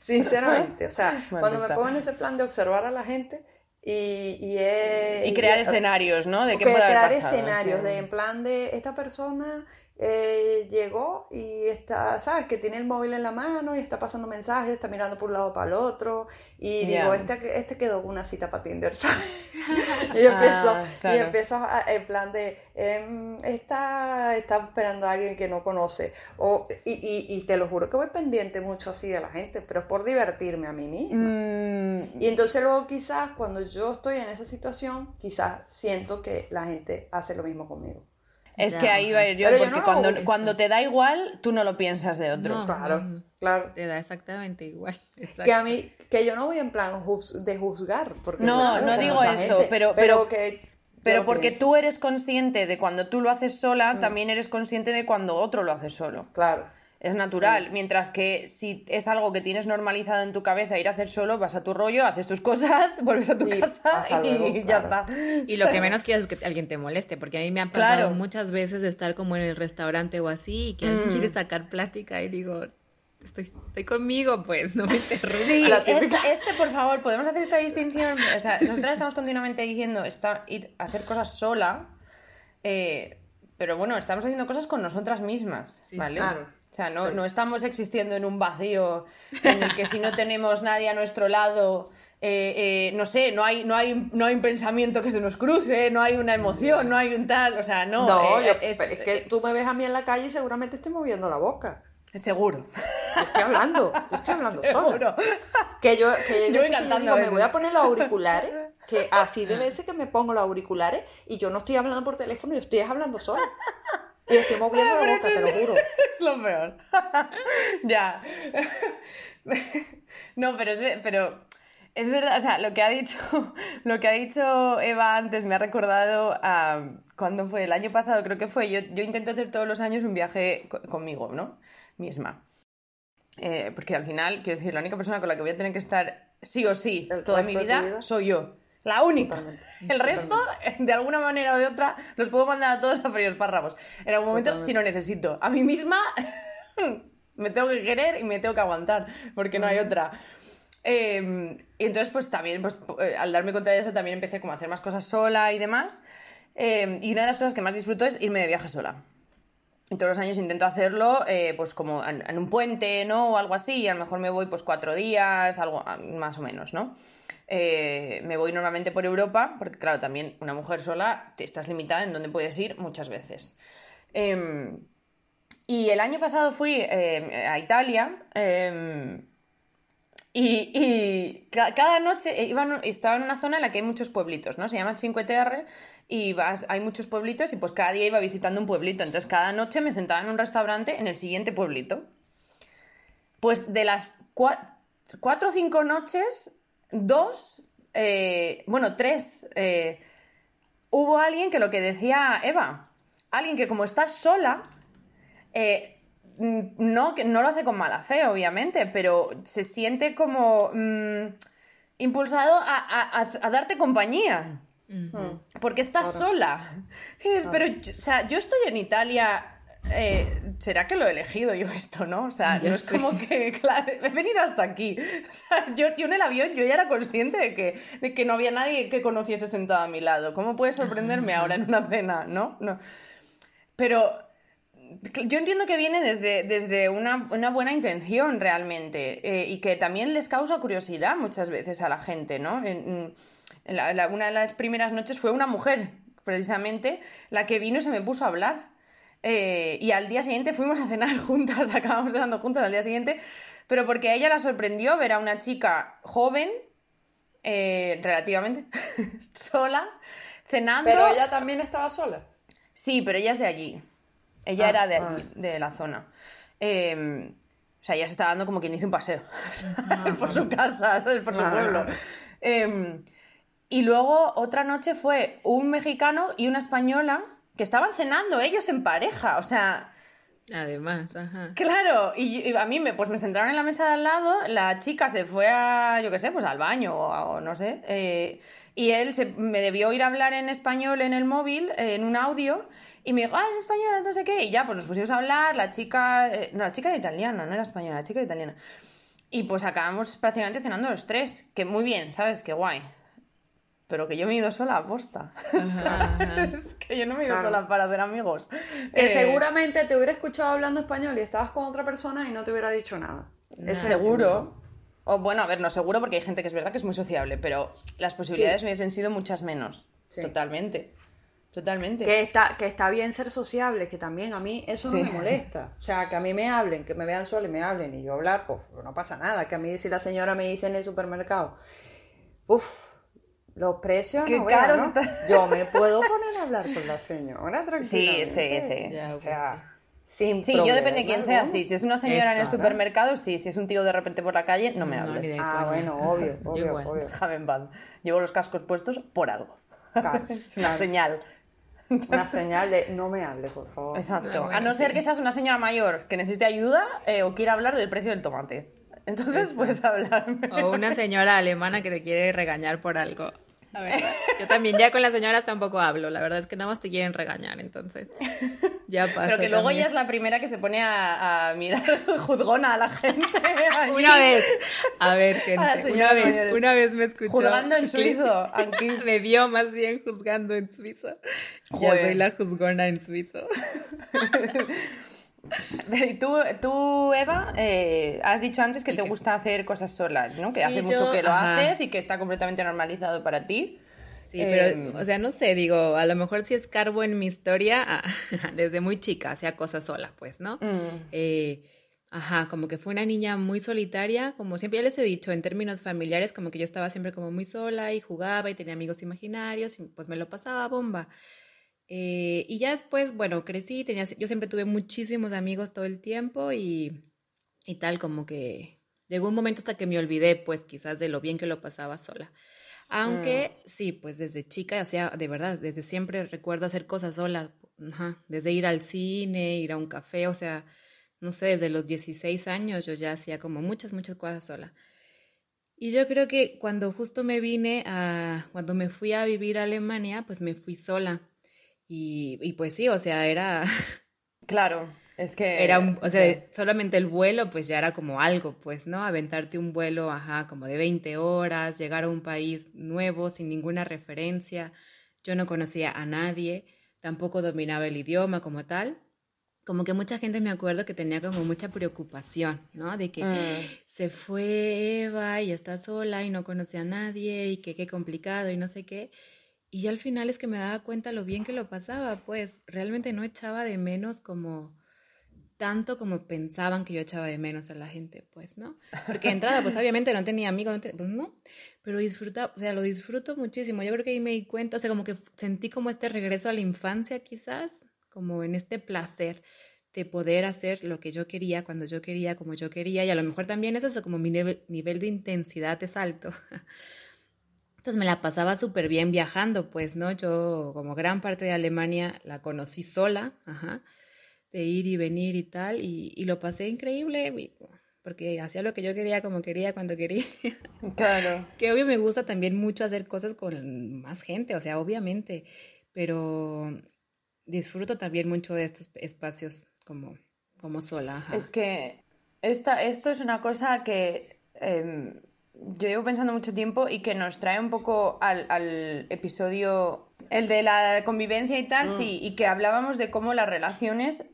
S2: Sinceramente, o sea, cuando me pongo en ese plan de observar a la gente y, y, he-
S1: Y crear
S2: y-
S1: escenarios, ¿no? De qué puede haber
S2: crear
S1: pasado,
S2: escenarios
S1: sí.
S2: de en plan de esta persona eh, llegó y está, ¿sabes? Que tiene el móvil en la mano y está pasando mensajes, está mirando por un lado para el otro y digo, este, este quedó con una cita para Tinder, ¿sabes? y empiezo,
S1: Ah,
S2: y
S1: claro.
S2: empiezo a- en plan de, em, está, está esperando a alguien que no conoce o, y, y, y te lo juro que voy pendiente mucho así de la gente, pero es por divertirme a mí misma.
S1: Mm,
S2: Y entonces luego quizás cuando yo estoy en esa situación, quizás siento que la gente hace lo mismo conmigo.
S1: Es
S3: Ya,
S1: que ahí iba a ir yo,
S2: Pero yo
S1: porque
S2: no
S1: cuando, cuando te da igual, tú no lo piensas de otros.
S3: No.
S2: Claro, claro.
S3: Te da exactamente igual. exacto.
S2: Que a mí, que yo no voy en plan de juzgar, porque
S1: No, no digo eso,
S2: gente,
S1: pero- pero-
S2: que
S1: Pero porque tú eres consciente de cuando tú lo haces
S2: Mm.
S1: sola, también eres consciente de cuando otro lo hace solo.
S2: Claro.
S1: Es natural. Mientras que si es algo que tienes normalizado en tu cabeza ir a hacer solo, vas a tu rollo, haces tus cosas, vuelves a tu
S2: Y
S1: casa y
S2: luego,
S1: ya
S2: claro.
S1: está.
S3: Y lo que menos quieres es que alguien te moleste, porque a mí me ha pasado
S1: Claro.
S3: muchas veces de estar como en el restaurante o así y que alguien
S1: Mm.
S3: quiere sacar plática y digo, estoy, estoy conmigo, pues, no me interrumpas.
S1: Sí, esta- este, por favor, podemos hacer esta distinción. O sea, nosotras estamos continuamente diciendo está, ir a hacer cosas sola, eh, pero bueno, estamos haciendo cosas con nosotras mismas,
S3: Sí,
S1: ¿vale?
S2: claro.
S1: O sea, no,
S2: Sí.
S1: no estamos existiendo en un vacío en el que si no tenemos nadie a nuestro lado, eh, eh, no sé, no hay, no, hay, no hay un pensamiento que se nos cruce, no hay una emoción, no hay un tal, o sea, no.
S2: No,
S1: eh,
S2: yo-
S1: es,
S2: que tú me ves a mí en la calle y seguramente estoy moviendo la boca.
S1: Seguro.
S2: Yo estoy hablando, yo estoy hablando.
S1: Seguro.
S2: Que yo, que yo,
S1: Yo
S2: que yo digo, me voy a poner los auriculares, que así de veces que me pongo los auriculares y yo no estoy hablando por teléfono, yo estoy hablando sola. Y estoy moviendo la boca, te lo juro.
S1: Es lo peor. ya. no, pero es, pero es verdad, o sea, lo que ha dicho, lo que ha dicho Eva antes me ha recordado a cuando fue el año pasado, creo que fue, yo, yo intento hacer todos los años un viaje co- conmigo, ¿no? Misma. Eh, porque al final, quiero decir, la única persona con la que voy a tener que estar sí o sí toda mi vida. soy yo. La única.
S2: Totalmente.
S1: El resto, de alguna manera o de otra, los puedo mandar a todos a freír espárragos. En algún momento,
S2: Totalmente.
S1: si lo necesito. A mí misma me tengo que querer y me tengo que aguantar, porque no hay otra. Eh, y entonces, pues también, pues, eh, al darme cuenta de eso, también empecé como a hacer más cosas sola y demás. Eh, y una de las cosas que más disfruto es irme de viaje sola. Y todos los años intento hacerlo, eh, pues como en, un puente, ¿no? O algo así, a lo mejor me voy pues cuatro días, algo ah, más o menos, ¿no? Eh, me voy normalmente por Europa, porque claro, también una mujer sola te estás limitada en donde puedes ir muchas veces. Em, y el año pasado fui eh, a Italia em, y, y ca- cada noche un- estaba en una zona en la que hay muchos pueblitos, ¿no? Se llama Cinque Terre y hay muchos pueblitos y pues cada día iba visitando un pueblito. Entonces cada noche me sentaba en un restaurante en el siguiente pueblito. Pues de las cuatro o cinco noches, dos, eh, bueno, tres, eh, hubo alguien que lo que decía Eva, alguien que como está sola, eh, no, no lo hace con mala fe, obviamente, pero se siente como mm, impulsado a, darte compañía. Porque estás sola. Pero, o sea, yo estoy en Italia eh, ¿será que lo he elegido yo esto, no? O sea, no es como que, claro, he venido hasta aquí. O sea, yo, en el avión yo ya era consciente de que, de que no había nadie que conociese sentado a mi lado. ¿Cómo puede sorprenderme ahora en una cena, no? no. Pero yo entiendo que viene desde, desde una, buena intención realmente eh, y que también les causa curiosidad muchas veces a la gente, ¿no? En, una de las primeras noches fue una mujer, precisamente, la que vino y se me puso a hablar. Eh, y al día siguiente fuimos a cenar juntas, acabamos cenando juntas al día siguiente, pero porque a ella la sorprendió ver a una chica joven, eh, relativamente, sola, cenando.
S2: Pero ella también estaba sola.
S1: Sí, pero ella es de allí. Ella ah, era de, allí, de la zona. Em, o sea, ella se estaba dando como quien dice un paseo por su casa, por su pueblo. Em, y luego otra noche fue un mexicano y una española que estaban cenando ellos en pareja, o sea...
S3: Además, ajá.
S1: Claro, y, a mí me, pues me sentaron en la mesa de al lado, la chica se fue a, yo qué sé, pues al baño o, no sé, eh, y él se, me debió ir a hablar en español en el móvil, en un audio, y me dijo, ah, es española, no sé qué, y ya, pues nos pusimos a hablar, la chica, eh, no, la chica era italiana, no era española, la chica era italiana. Y pues acabamos prácticamente cenando los tres, que muy bien, ¿sabes? Qué guay pero que yo me he ido sola a posta. es que yo no me he ido sola para hacer amigos.
S2: Que eh, seguramente te hubiera escuchado hablando español y estabas con otra persona y no te hubiera dicho nada.
S1: Es seguro. O bueno, a ver, no seguro porque hay gente que es verdad que es muy sociable, pero las posibilidades hubiesen sido muchas menos. Totalmente. Totalmente.
S2: Que está, que está bien ser sociable, que también a mí eso no me molesta. O sea, que a mí me hablen, que me vean sola y me hablen y yo hablar, pues no pasa nada. Que a mí si la señora me dice en el supermercado, uff, los precios Qué no caros Yo me puedo poner a hablar con la señora tranquilamente.
S1: Sí, sí, sí.
S2: o sea,
S1: sin Sí, yo depende de quién sea. Sí, si es una señora en el supermercado, sí. Si es un tío de repente por la calle, no me hables.
S2: ah, bueno, obvio, obvio, obvio.
S1: Llevo los cascos puestos por algo. es una señal.
S2: Una señal de no me hable, por favor.
S1: Exacto. a no ser que seas una señora mayor que necesite ayuda eh, o quiera hablar del precio del tomate. Entonces puedes hablarme.
S3: O una señora alemana que te quiere regañar por algo. Yo también ya con las señoras tampoco hablo, la verdad es que nada más te quieren regañar, entonces ya pasa.
S1: Pero que luego ella es la primera que se pone a, mirar juzgona a la gente.
S3: Una vez, a ver, gente, una vez, una vez me escuchó.
S1: Juzgando en suizo.
S3: Me vio más bien juzgando en suizo. Yo soy la juzgona en suizo.
S1: Tú, tú Eva, eh, has dicho antes que te gusta hacer cosas solas, ¿no? Que hace mucho que lo haces y que está completamente normalizado para ti.
S3: Sí, pero, em, o sea, no sé, digo, a lo mejor si escarbo en mi historia, ah, desde muy chica hacía cosas sola, pues, ¿no? Mm. Eh, ajá, como que fue una niña muy solitaria, como siempre ya les he dicho, en términos familiares, como que yo estaba siempre como muy sola y jugaba y tenía amigos imaginarios y pues me lo pasaba bomba. Eh, y ya después, bueno, crecí, tenía, yo siempre tuve muchísimos amigos todo el tiempo y, y tal, como que llegó un momento hasta que me olvidé, pues quizás de lo bien que lo pasaba sola. Aunque mm. sí, pues desde chica, hacía, de verdad, desde siempre recuerdo hacer cosas sola, desde ir al cine, ir a un café, o sea, no sé, desde los 16 años yo ya hacía como muchas, muchas cosas sola. Y yo creo que cuando justo me vine a, cuando me fui a vivir a Alemania, pues me fui sola. Y, pues sí, o sea, era...
S1: Claro, es que...
S3: Era o sea, solamente el vuelo pues ya era como algo, pues, ¿no? Aventarte un vuelo, ajá, como de 20 horas, llegar a un país nuevo sin ninguna referencia. Yo no conocía a nadie, tampoco dominaba el idioma como tal. Como que mucha gente me acuerdo que tenía como mucha preocupación, ¿no? De que mm. se fue Eva y está sola y no conoce a nadie y que qué complicado y no sé qué. Y al final es que me daba cuenta lo bien que lo pasaba, pues realmente no echaba de menos como tanto como pensaban que yo echaba de menos a la gente, pues, ¿no? Porque de entrada, pues obviamente no tenía amigos, pues no, pero disfruta, o sea, lo disfruto muchísimo. Yo creo que ahí me di cuenta, o sea, como que sentí como este regreso a la infancia quizás, como en este placer de poder hacer lo que yo quería, cuando yo quería, como yo quería, y a lo mejor también es eso, como mi nivel, de intensidad es alto. Entonces me la pasaba súper bien viajando, pues, ¿no? Yo, como gran parte de Alemania, la conocí sola, ajá, de ir y venir y tal, y, y lo pasé increíble, porque hacía lo que yo quería, como quería, cuando quería.
S1: Claro.
S3: que obvio me gusta también mucho hacer cosas con más gente, o sea, obviamente, pero disfruto también mucho de estos espacios como, como sola.
S1: Es que esta, esto es una cosa que em, yo llevo pensando mucho tiempo y que nos trae un poco al, al episodio, el de la convivencia y tal, mm. sí, y que hablábamos de cómo las relaciones,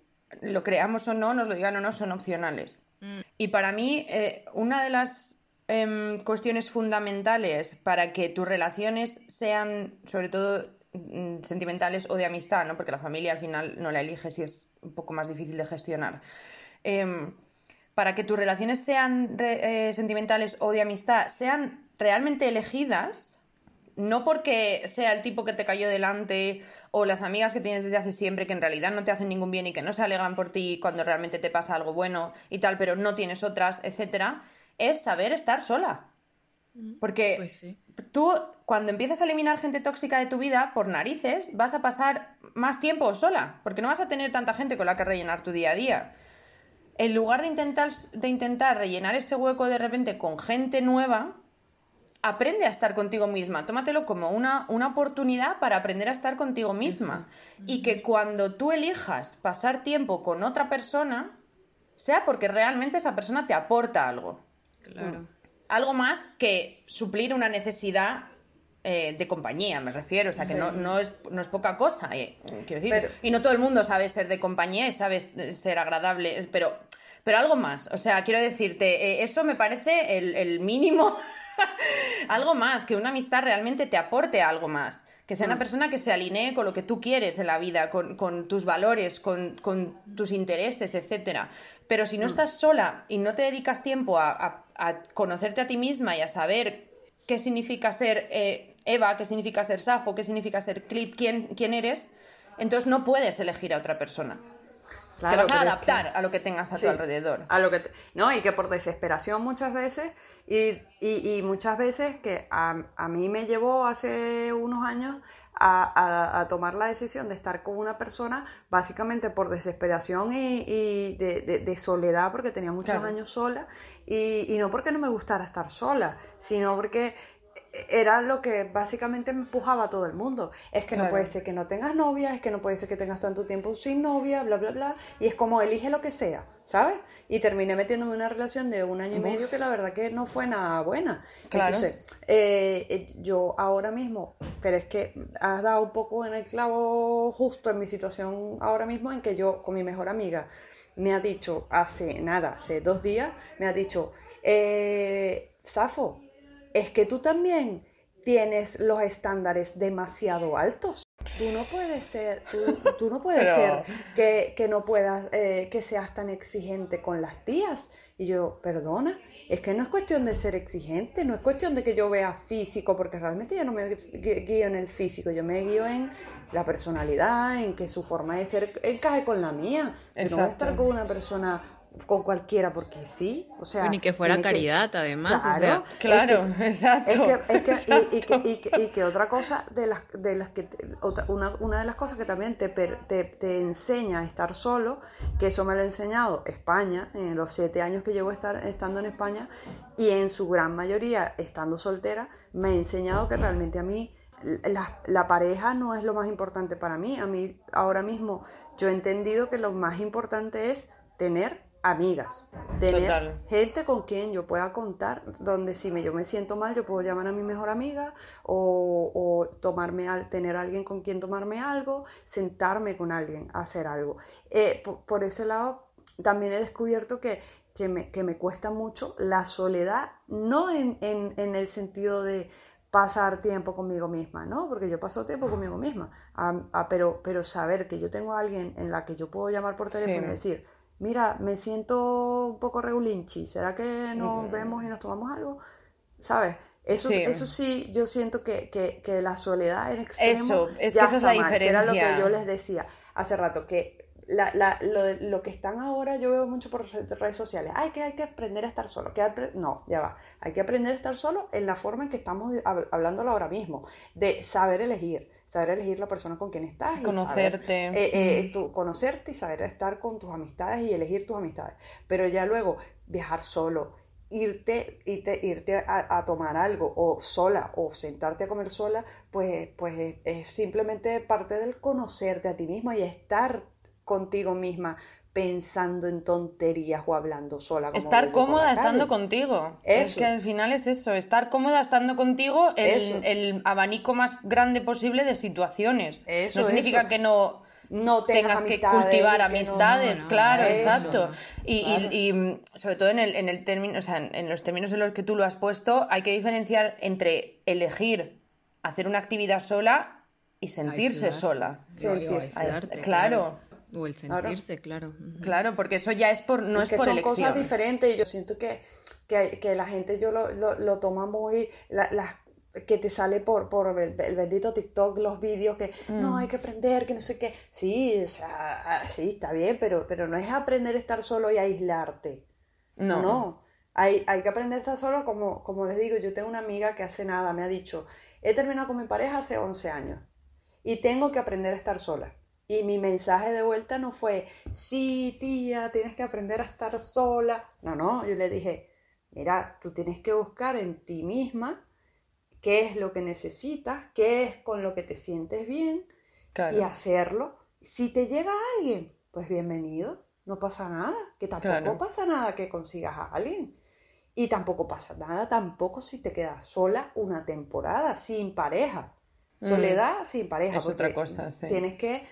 S1: lo creamos o no, nos lo digan o no, son opcionales. Mm. Y para mí, eh, una de las em, cuestiones fundamentales para que tus relaciones sean, sobre todo Mm, sentimentales o de amistad, ¿no? Porque la familia al final no la eliges y es un poco más difícil de gestionar. Em, para que tus relaciones sean eh, sentimentales o de amistad sean realmente elegidas, no porque sea el tipo que te cayó delante o las amigas que tienes desde hace siempre que en realidad no te hacen ningún bien y que no se alegran por ti cuando realmente te pasa algo bueno y tal, pero no tienes otras, etcétera, es saber estar sola. Mm, porque pues tú, cuando empiezas a eliminar gente tóxica de tu vida, por narices, vas a pasar más tiempo sola, porque no vas a tener tanta gente con la que rellenar tu día a día. En lugar de intentar, de intentar rellenar ese hueco de repente con gente nueva, aprende a estar contigo misma. Tómatelo como una, una oportunidad para aprender a estar contigo misma. Y que cuando tú elijas pasar tiempo con otra persona, sea porque realmente esa persona te aporta algo.
S3: Claro
S1: algo más que suplir una necesidad eh, de compañía, me refiero. O sea, que no, no, es, no es poca cosa, eh, quiero decir. Y no todo el mundo sabe ser de compañía y sabe ser agradable, pero, pero algo más. O sea, quiero decirte, eh, eso me parece el, el mínimo. algo más, que una amistad realmente te aporte algo más que sea una mm. persona que se alinee con lo que tú quieres en la vida, con, tus valores, con, tus intereses, etc. Pero si no mm. estás sola y no te dedicas tiempo a, conocerte a ti misma y a saber qué significa ser eh, Eva, qué significa ser Safo, qué significa ser Clit, quién, quién eres, entonces no puedes elegir a otra persona. te vas a adaptar a lo que tengas a tu alrededor.
S2: A lo que no, y que por desesperación muchas veces y, y, muchas veces que a, a, mí me llevó hace unos años a, a, tomar la decisión de estar con una persona básicamente por desesperación y, y de, de, soledad, porque tenía muchos años sola, y, y no porque no me gustara estar sola, sino porque era lo que básicamente me empujaba a todo el mundo. Es que no puede ser que no tengas novia, es que no puede ser que tengas tanto tiempo sin novia, bla, bla, bla. Y es como elige lo que sea, ¿sabes? Y terminé metiéndome en una relación de un año y medio que la verdad que no fue nada buena. Entonces, eh, eh, yo ahora mismo, pero es que has dado un poco en el clavo justo en mi situación ahora mismo en que yo con mi mejor amiga me ha dicho hace nada, hace dos días, me ha dicho, eh, Safo, es que tú también tienes los estándares demasiado altos. Tú no puedes ser, tú, no puedes ser que, no puedas, eh, que seas tan exigente con las tías. Y yo, perdona, es que no es cuestión de ser exigente, no es cuestión de que yo vea físico, porque realmente yo no me guío en el físico, yo me guío en la personalidad, en que su forma de ser encaje con la mía. Yo no voy a estar con una persona con cualquiera porque sí, o sea...
S3: Ni que fuera caridad, además,
S1: claro, Claro, exacto.
S2: y, que, otra cosa de las, de las que... una, una, de las cosas que también te, te, te, enseña a estar solo, que eso me lo ha enseñado España, en los siete años que llevo estar, estando en España, y en su gran mayoría estando soltera, me ha enseñado que realmente a mí... La, la, pareja no es lo más importante para mí. A mí ahora mismo yo he entendido que lo más importante es tener amigas, tener gente con quien yo pueda contar, donde si me, yo me siento mal, yo puedo llamar a mi mejor amiga o, tomarme al, tener alguien con quien tomarme algo, sentarme con alguien a hacer algo. Eh, por, ese lado, también he descubierto que, que, me, que, me, cuesta mucho la soledad, no en, en, el sentido de pasar tiempo conmigo misma, ¿no? Porque yo paso tiempo conmigo misma, pero, pero saber que yo tengo a alguien en la que yo puedo llamar por teléfono y decir, mira, me siento un poco regulinchi, ¿será que nos vemos y nos tomamos algo? ¿Sabes? Eso sí. eso sí, yo siento que, que, que la soledad en extremo
S1: Eso, es que esa es la diferencia.
S2: era lo que yo les decía hace rato, que la, la, lo, lo, que están ahora, yo veo mucho por redes sociales, ay, que hay que aprender a estar solo. Que no, ya va. Hay que aprender a estar solo en la forma en que estamos hablándolo ahora mismo, de saber elegir, saber elegir la persona con quien estás.
S1: Conocerte.
S2: Eh, eh, tu, conocerte y saber estar con tus amistades y elegir tus amistades. Pero ya luego, viajar solo, irte, irte, irte a, tomar algo o sola o sentarte a comer sola, pues, pues es simplemente parte del conocerte a ti misma y estar contigo misma pensando en tonterías o hablando sola.
S1: estar cómoda estando contigo. Es que al final es eso, estar cómoda estando contigo el, el abanico más grande posible de situaciones. no significa que no no tengas, que cultivar amistades, claro, exacto. Y, y, sobre todo en el, en el término, o sea, en los términos en los que tú lo has puesto, hay que diferenciar entre elegir hacer una actividad sola y sentirse sola. claro.
S3: O el sentirse, claro.
S1: Claro, porque eso ya es por, no es, por son
S2: cosas diferentes y yo siento que, que, que la gente yo lo, lo, lo toma muy, la, las que te sale por, por el, bendito TikTok los vídeos que no hay que aprender, que no sé qué. Sí, o sea, ah, sí, está bien, pero, pero no es aprender a estar solo y aislarte. No. No. Hay, hay que aprender a estar solo, como, como les digo, yo tengo una amiga que hace nada me ha dicho, he terminado con mi pareja hace 11 años y tengo que aprender a estar sola. Y mi mensaje de vuelta no fue, sí, tía, tienes que aprender a estar sola. No, no, yo le dije, mira, tú tienes que buscar en ti misma qué es lo que necesitas, qué es con lo que te sientes bien y hacerlo. Si te llega alguien, pues bienvenido, no pasa nada, que tampoco pasa nada que consigas a alguien. Y tampoco pasa nada tampoco si te quedas sola una temporada sin pareja. Mm. Soledad sin pareja.
S1: Es otra cosa.
S2: Tienes que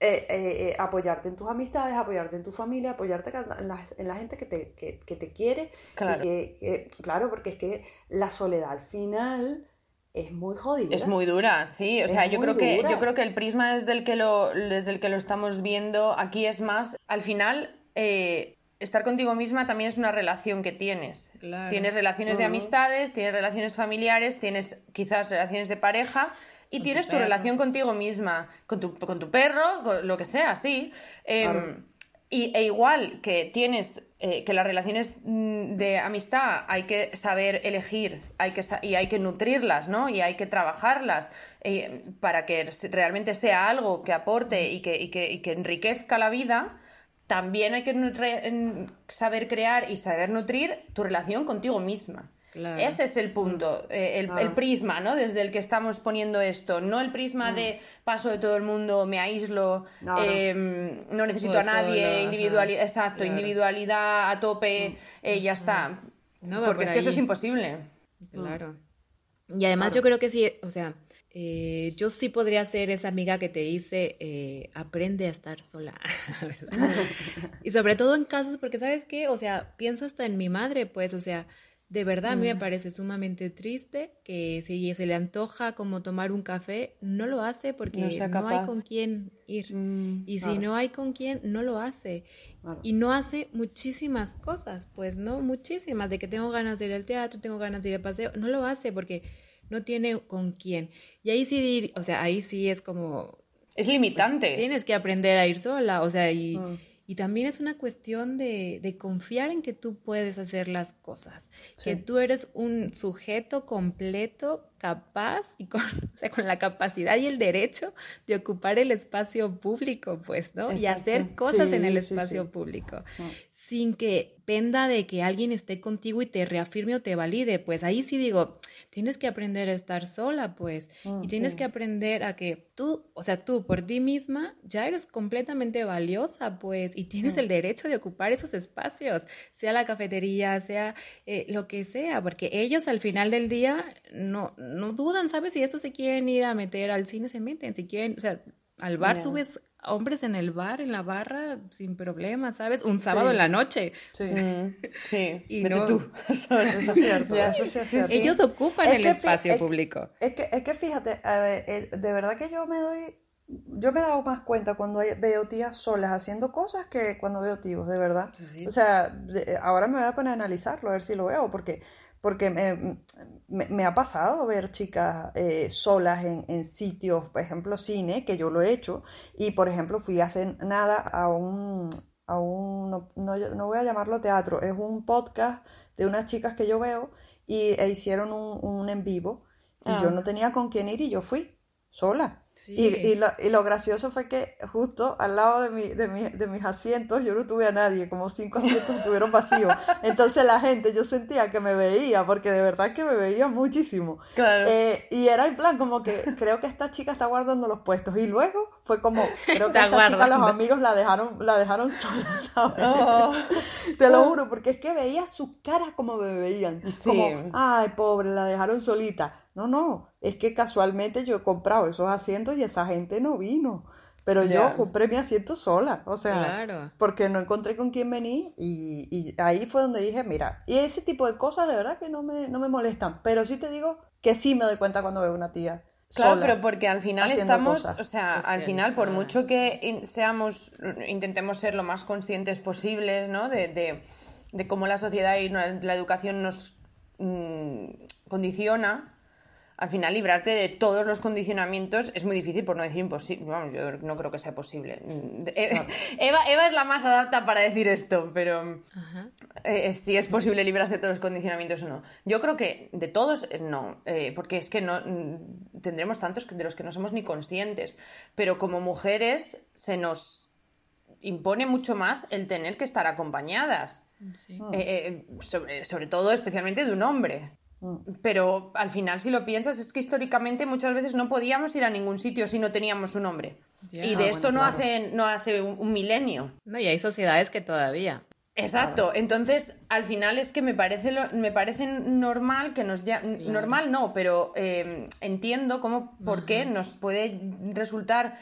S2: eh, eh, apoyarte en tus amistades, apoyarte en tu familia, apoyarte en la, gente que te, que, te quiere. Claro. claro, porque es que la soledad al final es muy jodida.
S1: Es muy dura, sí. O sea, yo creo, que, yo creo que el prisma desde el que lo, desde el que lo estamos viendo aquí es más, al final, eh, estar contigo misma también es una relación que tienes. Tienes relaciones de amistades, tienes relaciones familiares, tienes quizás relaciones de pareja y tienes tu, relación contigo misma, con tu, con tu perro, con lo que sea, sí. Em, y, e igual que tienes eh, que las relaciones mm, de amistad hay que saber elegir hay que, y hay que nutrirlas, ¿no? Y hay que trabajarlas eh, para que realmente sea algo que aporte y que, y que, y que enriquezca la vida. También hay que saber crear y saber nutrir tu relación contigo misma. Ese es el punto, mm. eh, el, prisma, ¿no? Desde el que estamos poniendo esto. No el prisma mm. de paso de todo el mundo, me aíslo, no, em, necesito a nadie, individualidad, exacto, individualidad a tope, mm. eh, ya está. Porque es que eso es imposible.
S3: Claro. Y además yo creo que sí, o sea, eh, yo sí podría ser esa amiga que te dice, aprende a estar sola, y sobre todo en casos, porque sabes qué, o sea, pienso hasta en mi madre, pues, o sea, de verdad, a mí me mm. parece sumamente triste que si se le antoja como tomar un café, no lo hace porque no, hay con quién ir. Mm, y si no hay con quién, no lo hace. Y no hace muchísimas cosas, pues, ¿no? Muchísimas. De que tengo ganas de ir al teatro, tengo ganas de ir al paseo. No lo hace porque no tiene con quién. Y ahí sí, o sea, ahí sí es como...
S1: Es limitante.
S3: Pues, tienes que aprender a ir sola, o sea, y... Mm. Y también es una cuestión de, de, confiar en que tú puedes hacer las cosas, que tú eres un sujeto completo, capaz y con, o sea, con la capacidad y el derecho de ocupar el espacio público, pues, ¿no? Y hacer cosas en el espacio público, sin que dependa de que alguien esté contigo y te reafirme o te valide. Pues ahí sí digo, tienes que aprender a estar sola, pues, y tienes que aprender a que tú, o sea, tú por ti misma ya eres completamente valiosa, pues, y tienes el derecho de ocupar esos espacios, sea la cafetería, sea eh, lo que sea, porque ellos al final del día no no dudan, ¿sabes? Si estos se quieren ir a meter al cine, se meten. Si quieren, o sea, al bar tú ves hombres en el bar, en la barra, sin problema, ¿sabes? Un sábado en la noche.
S1: Sí. Mm, sí.
S2: Y Vete tú. eso es cierto. Eso es cierto.
S3: Ellos ocupan el espacio público.
S2: Es que, es que fíjate, de verdad que yo me doy yo me he dado más cuenta cuando veo tías solas haciendo cosas que cuando veo tíos, de verdad. O sea, ahora me voy a poner a analizarlo, a ver si lo veo, porque, porque me, me, ha pasado ver chicas eh, solas en, en, sitios, por ejemplo, cine, que yo lo he hecho, y por ejemplo fui hace nada a un, a un no, no, voy a llamarlo teatro, es un podcast de unas chicas que yo veo y e hicieron un, un en vivo, y yo ah. no tenía con quién ir y yo fui sola. Y, lo, y, lo, gracioso fue que justo al lado de, mi, de, mi, de, mis asientos yo no tuve a nadie, como cinco asientos estuvieron vacíos. Entonces la gente, yo sentía que me veía, porque de verdad que me veía muchísimo. Eh, y era en plan como que creo que esta chica está guardando los puestos. Y luego fue como, creo que esta chica los amigos la dejaron, la dejaron sola, ¿sabes? Oh. Te lo juro, porque es que veía sus caras como me veían. Como, ay, pobre, la dejaron solita. No, no, es que casualmente yo he comprado esos asientos y esa gente no vino. Pero yo compré mi asiento sola, o sea, porque no encontré con quién venir y, y, ahí fue donde dije, mira, y ese tipo de cosas de verdad que no me, no me molestan, pero sí te digo que sí me doy cuenta cuando veo una tía.
S1: Claro, pero porque al final estamos, o sea, al final por mucho que seamos, intentemos ser lo más conscientes posibles, ¿no? De, de, de cómo la sociedad y la educación nos mm, condiciona, al final librarte de todos los condicionamientos es muy difícil, por no decir imposible. Vamos, yo no creo que sea posible. Eh, Eva, Eva, es la más adapta para decir esto, pero eh, si es posible librarse de todos los condicionamientos o no. Yo creo que de todos eh, no, porque es que no mm, tendremos tantos de los que no somos ni conscientes. Pero como mujeres se nos impone mucho más el tener que estar acompañadas. sobre, sobre todo, especialmente de un hombre. Mm. Pero al final, si lo piensas, es que históricamente muchas veces no podíamos ir a ningún sitio si no teníamos un hombre. Y de ah, esto no, hace, no hace un, milenio.
S3: No, y hay sociedades que todavía.
S1: Exacto, entonces al final es que me parece, me parece normal que nos ya normal no, pero eh, entiendo cómo, por qué nos puede resultar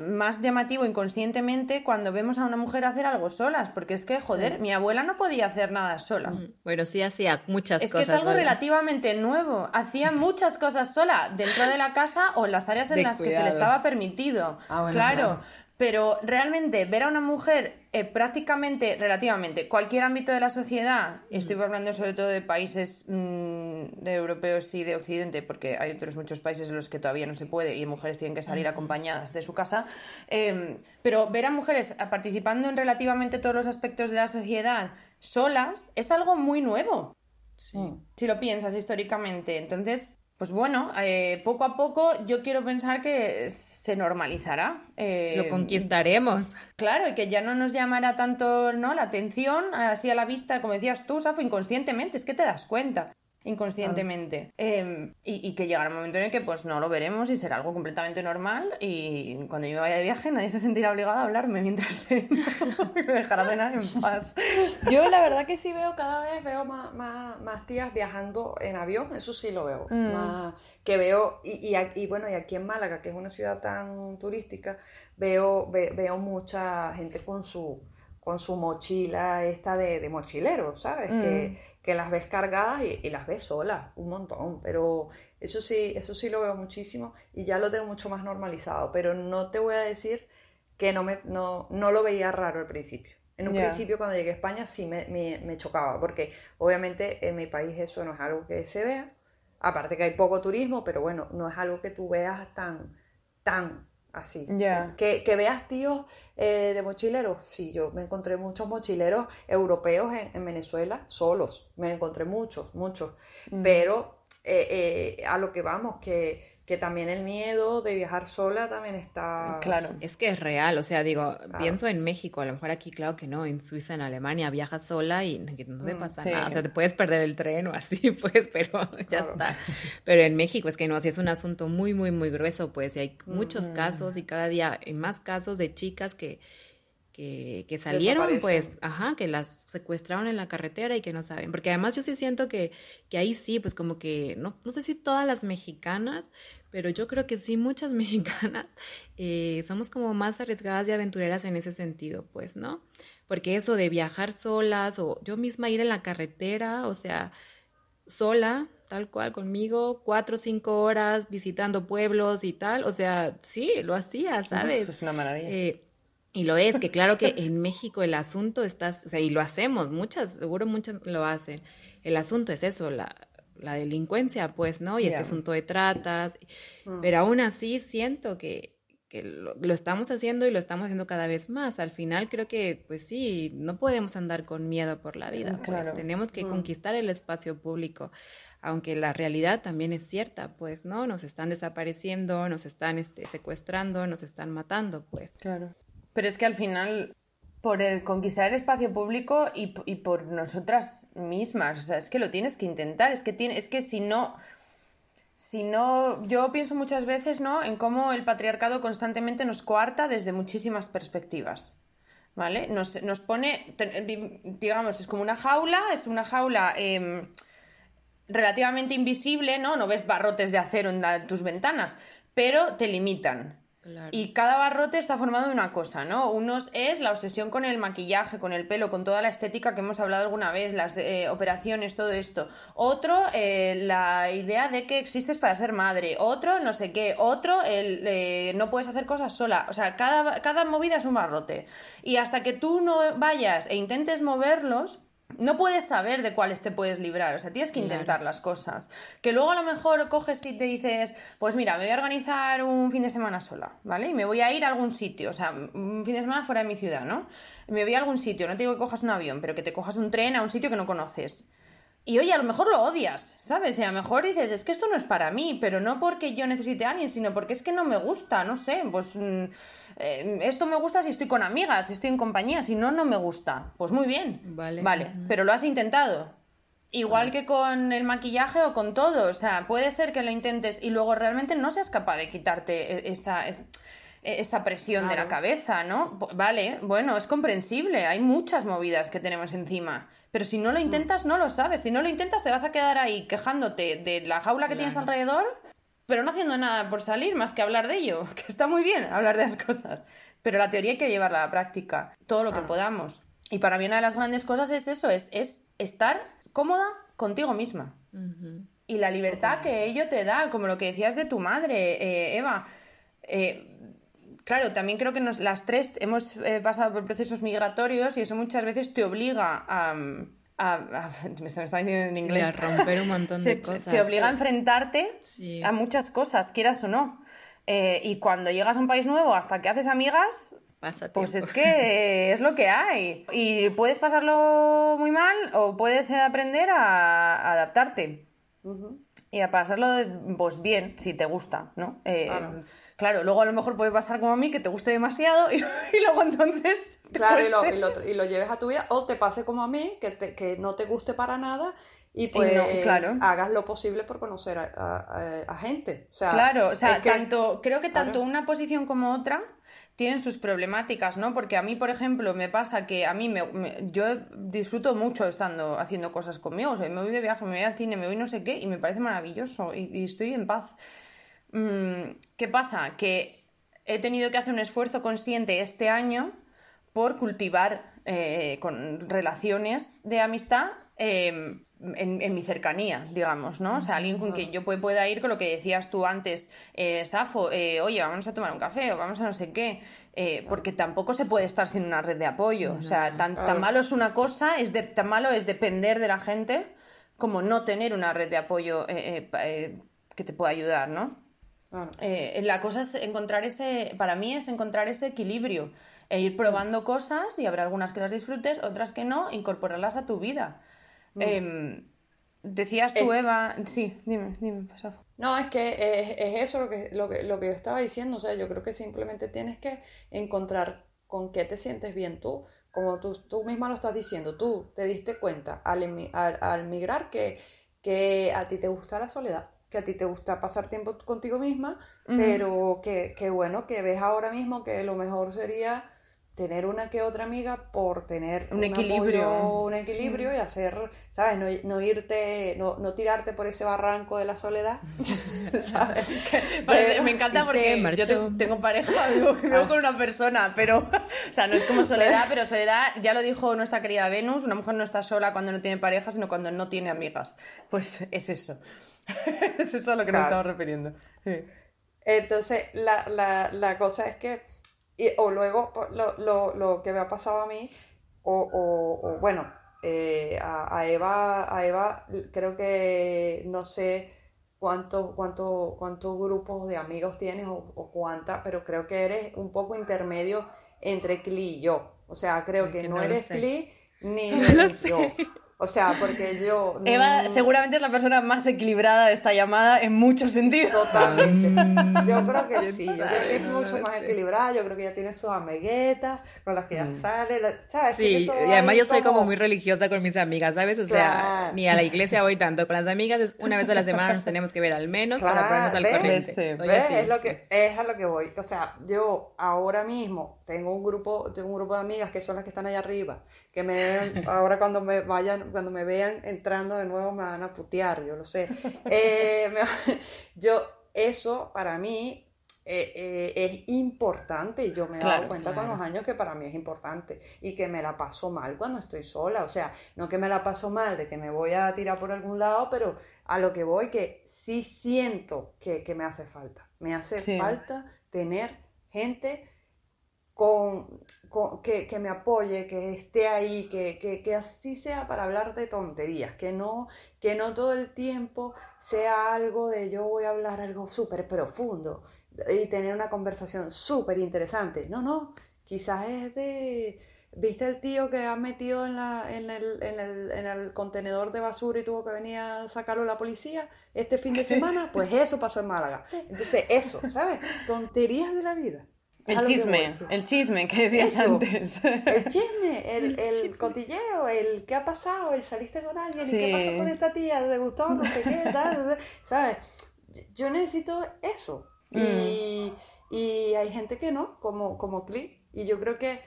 S1: más llamativo inconscientemente cuando vemos a una mujer hacer algo solas, porque es que, joder, mi abuela no podía hacer nada sola.
S3: Bueno, sí hacía muchas
S1: cosas.
S3: Es
S1: que es algo relativamente nuevo. Hacía muchas cosas sola, dentro de la casa o en las áreas en las que se le estaba permitido. Ah, claro. Pero realmente ver a una mujer eh, prácticamente, relativamente, cualquier ámbito de la sociedad, estoy hablando sobre todo de países mm, de europeos y de Occidente, porque hay otros muchos países en los que todavía no se puede y mujeres tienen que salir acompañadas de su casa, em, pero ver a mujeres participando en relativamente todos los aspectos de la sociedad solas es algo muy nuevo. Si lo piensas históricamente. Entonces, pues bueno, eh, poco a poco yo quiero pensar que se normalizará.
S3: Eh, Lo conquistaremos.
S1: Claro, y que ya no nos llamará tanto ¿no? la atención, así a la vista, como decías tú, Safo, inconscientemente, es que te das cuenta inconscientemente. Em, y, que llegará un momento en el que pues no lo veremos y será algo completamente normal y cuando yo me vaya de viaje nadie se sentirá obligado a hablarme mientras ceno me dejará cenar en paz.
S2: Yo la verdad que sí veo cada vez veo más, más, tías viajando en avión, eso sí lo veo. Mm. Más, que veo, y, y, bueno, y aquí en Málaga, que es una ciudad tan turística, veo, veo mucha gente con su con su mochila esta de, de mochilero, ¿sabes? Mm que las ves cargadas y, las ves solas, un montón, pero eso sí, eso sí lo veo muchísimo y ya lo tengo mucho más normalizado, pero no te voy a decir que no, me, no, no lo veía raro al principio. En un principio cuando llegué a España sí me, me, chocaba, porque obviamente en mi país eso no es algo que se vea, aparte que hay poco turismo, pero bueno, no es algo que tú veas tan, tan así. Que, que, veas tíos eh, de mochileros. Sí, yo me encontré muchos mochileros europeos en, Venezuela solos. Me encontré muchos, muchos. Mm. Pero eh, eh, a lo que vamos, que que también el miedo de viajar sola también está...
S3: Claro, es que es real, o sea, digo, pienso en México, a lo mejor aquí, claro que no, en Suiza, en Alemania, viajas sola y no te mm, pasa nada, o sea, te puedes perder el tren o así, pues, pero ya está. Pero en México es que no, así es un asunto muy, muy, muy grueso, pues, y hay muchos casos y cada día hay más casos de chicas que que, salieron, pues, ajá, que las secuestraron en la carretera y que no saben. Porque además yo sí siento que, que ahí sí, pues como que, no, no sé si todas las mexicanas, pero yo creo que sí muchas mexicanas eh, somos como más arriesgadas y aventureras en ese sentido, pues, ¿no? Porque eso de viajar solas o yo misma ir en la carretera, o sea, sola, tal cual conmigo, cuatro o cinco horas visitando pueblos y tal. O sea, sí, lo hacía, ¿sabes?
S1: Es una maravilla.
S3: Eh, y lo es, que claro que en México el asunto está, o sea, y lo hacemos, muchas, seguro muchas lo hacen. El asunto es eso, la, la delincuencia, pues, ¿no? Y este asunto de tratas. Mm. Pero aún así siento que, que lo, estamos haciendo y lo estamos haciendo cada vez más. Al final creo que, pues sí, no podemos andar con miedo por la vida. Pues, tenemos que mm. conquistar el espacio público, aunque la realidad también es cierta, pues, ¿no? Nos están desapareciendo, nos están este, secuestrando, nos están matando, pues.
S1: Claro. Pero es que al final, por el conquistar el espacio público y, por nosotras mismas, o sea, es que lo tienes que intentar, es que, tiene, es que si no si no, yo pienso muchas veces, ¿no? En cómo el patriarcado constantemente nos coarta desde muchísimas perspectivas. ¿Vale? Nos, pone, digamos, es como una jaula, es una jaula em, relativamente invisible, ¿no? No ves barrotes de acero en tus ventanas, pero te limitan. Y cada barrote está formado de una cosa, ¿no? Unos es la obsesión con el maquillaje, con el pelo, con toda la estética que hemos hablado alguna vez, las eh, operaciones, todo esto. Otro, eh, la idea de que existes para ser madre. Otro, no sé qué. Otro, el eh, no puedes hacer cosas sola. O sea, cada, cada movida es un barrote. Y hasta que tú no vayas e intentes moverlos, no puedes saber de cuáles te puedes librar, o sea, tienes que intentar las cosas. Que luego a lo mejor coges y te dices, pues mira, me voy a organizar un fin de semana sola, ¿vale? Y me voy a ir a algún sitio, o sea, un fin de semana fuera de mi ciudad, ¿no? Me voy a algún sitio, no te digo que cojas un avión, pero que te cojas un tren a un sitio que no conoces. Y oye, a lo mejor lo odias, ¿sabes? Y a lo mejor dices, es que esto no es para mí, pero no porque yo necesite a alguien, sino porque es que no me gusta, no sé, pues mm, eh, esto me gusta si estoy con amigas, si estoy en compañía, si no, no me gusta. Pues muy bien, vale, vale pero lo has intentado. Igual que con el maquillaje o con todo, o sea, puede ser que lo intentes y luego realmente no seas capaz de quitarte e, esa... esa presión de la cabeza, ¿no? Vale, bueno, es comprensible, hay muchas movidas que tenemos encima, pero si no lo intentas no lo sabes, si no lo intentas te vas a quedar ahí quejándote de la jaula que tienes alrededor pero no haciendo nada por salir más que hablar de ello, que está muy bien hablar de las cosas, pero la teoría hay que llevarla a la práctica, todo lo que podamos. Y para mí una de las grandes cosas es eso, es, es estar cómoda contigo misma. Y la libertad que ello te da, como lo que decías de tu madre, eh, Eva. Eh, claro, también creo que nos, las tres hemos eh, pasado por procesos migratorios y eso muchas veces te obliga a a, me está diciendo en inglés.
S3: a romper un montón de cosas.
S1: Te obliga a enfrentarte a muchas cosas, quieras o no. Eh, y cuando llegas a un país nuevo, hasta que haces amigas, pues es que es lo que hay. Y puedes pasarlo muy mal o puedes aprender a, adaptarte. Y a pasarlo pues bien, si te gusta, ¿no? Eh, Claro, luego a lo mejor puede pasar como a mí, que te guste demasiado y, luego entonces...
S2: claro, y lo, y, lo, lleves a tu vida, o te pase como a mí, que, que no te guste para nada y pues hagas lo posible por conocer a, gente.
S1: claro, o sea, tanto, creo que tanto una posición como otra tienen sus problemáticas, ¿no? Porque a mí, por ejemplo, me pasa que a mí me, yo disfruto mucho estando haciendo cosas conmigo, o sea, me voy de viaje, me voy al cine, me voy no sé qué y me parece maravilloso y estoy en paz. Mm, ¿Qué pasa? Que he tenido que hacer un esfuerzo consciente este año por cultivar eh, con relaciones de amistad em, en, mi cercanía, digamos, ¿no? O sea, alguien con quien yo pueda ir con lo que decías tú antes, eh, Safo, eh, oye, vamos a tomar un café o vamos a no sé qué, porque tampoco se puede estar sin una red de apoyo. O sea, tan, tan malo es una cosa, es de, tan malo es depender de la gente como no tener una red de apoyo que te pueda ayudar, ¿no? Eh, la cosa es encontrar ese, para mí es encontrar ese equilibrio e ir probando cosas y habrá algunas que las disfrutes, otras que no, incorporarlas a tu vida. Mm. Em, decías tú, Eva, sí, dime.
S2: No, es que es, eso lo que, lo, que, lo que yo estaba diciendo, o sea, yo creo que simplemente tienes que encontrar con qué te sientes bien tú, como tú, tú misma lo estás diciendo, tú te diste cuenta al, al, al migrar que, que a ti te gusta la soledad que a ti te gusta pasar tiempo contigo misma, pero que, bueno, que ves ahora mismo que lo mejor sería tener una que otra amiga por tener
S1: Un equilibrio.
S2: apoyo, un equilibrio y hacer, ¿sabes? No, no irte, no, no tirarte por ese barranco de la soledad, ¿sabes?
S1: Me encanta porque yo
S3: marchó.
S1: te- tengo pareja, vivo, vivo con una persona, pero, o sea, no es como soledad, pero soledad, ya lo dijo nuestra querida Venus, una mujer no está sola cuando no tiene pareja, sino cuando no tiene amigas. Pues es eso. es eso a lo que nos
S2: Claro.
S1: estamos refiriendo. Sí.
S2: Entonces, la, la, la cosa es que, y- o luego po- lo, lo, lo que me ha pasado a mí, o, o- o, bueno, eh, a, a Eva, a Eva creo que no sé cuántos cuánto, cuántos grupos de amigos tienes o, o cuántas, pero creo que eres un poco intermedio entre Cli y yo. O sea, creo
S3: Es
S2: que
S3: que
S2: no
S3: no
S2: eres. Cli ni
S3: No
S2: eres yo. O sea, porque yo...
S1: Eva
S2: mm,
S1: seguramente es la persona más equilibrada de esta llamada en muchos sentidos.
S2: Totalmente. Yo creo que sí, yo creo que es mucho más equilibrada, yo creo que ella tiene sus amiguetas con las que ya sale, la- ¿sabes?
S3: Sí, y además yo soy como muy religiosa con mis amigas, ¿sabes? O sea,
S2: Claro.
S3: ni a la iglesia voy tanto. Con las amigas es una vez a la semana nos tenemos que ver al menos para
S2: Claro,
S3: ponernos al
S2: ¿ves?
S3: corriente.
S2: ¿Ves?
S3: así,
S2: es, lo
S3: sí.
S2: que, es a lo que voy. O sea, yo ahora mismo tengo un grupo, tengo un grupo de amigas que son las que están allá arriba, que me ahora cuando me vayan, cuando me vean entrando de nuevo me van a putear, yo lo sé. Eh, me- yo, eso para mí eh, eh, es importante y yo me he dado
S1: Claro,
S2: cuenta con los años que para mí es importante y que me la paso mal cuando estoy sola. O sea, no que me la paso mal de que me voy a tirar por algún lado, pero a lo que voy que sí siento que, que me hace falta. Me hace
S1: Sí.
S2: falta tener gente con, con- que, que me apoye, que esté ahí, que, que, que así sea para hablar de tonterías, que no, que no todo el tiempo sea algo de yo voy a hablar algo súper profundo y tener una conversación súper interesante. No, no, quizás es de, ¿viste el tío que ha metido en, la, en, el, en, el, en el contenedor de basura y tuvo que venir a sacarlo la policía este fin de semana? Pues eso pasó en Málaga. Entonces, eso, ¿sabes? Tonterías de la vida.
S1: El chisme, el chisme que
S2: Eso.
S1: antes.
S2: el chisme, el,
S3: El
S2: el
S3: chisme.
S2: cotilleo, el qué ha pasado, el saliste con alguien, y qué
S1: Sí.
S2: pasó con esta tía, te gustó, no sé qué, tal, no sé, ¿sabes? Yo necesito eso. Y, y hay gente que no, como, como Click. Y yo creo que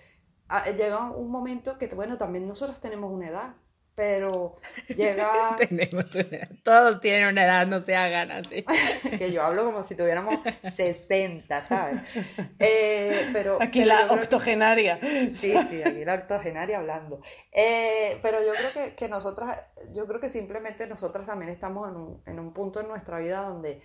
S2: ha- llega un momento que, bueno, también nosotros tenemos una edad, pero llega
S3: Tenemos una edad. Todos tienen una edad, no se hagan así.
S2: que yo hablo como si tuviéramos 60, ¿sabes? Eh, pero,
S1: Aquí
S2: pero
S1: la
S2: que-
S1: octogenaria.
S2: Sí, sí, aquí la octogenaria hablando. Eh, pero yo creo que, que nosotras, yo creo que simplemente nosotras también estamos en un, en un punto en nuestra vida donde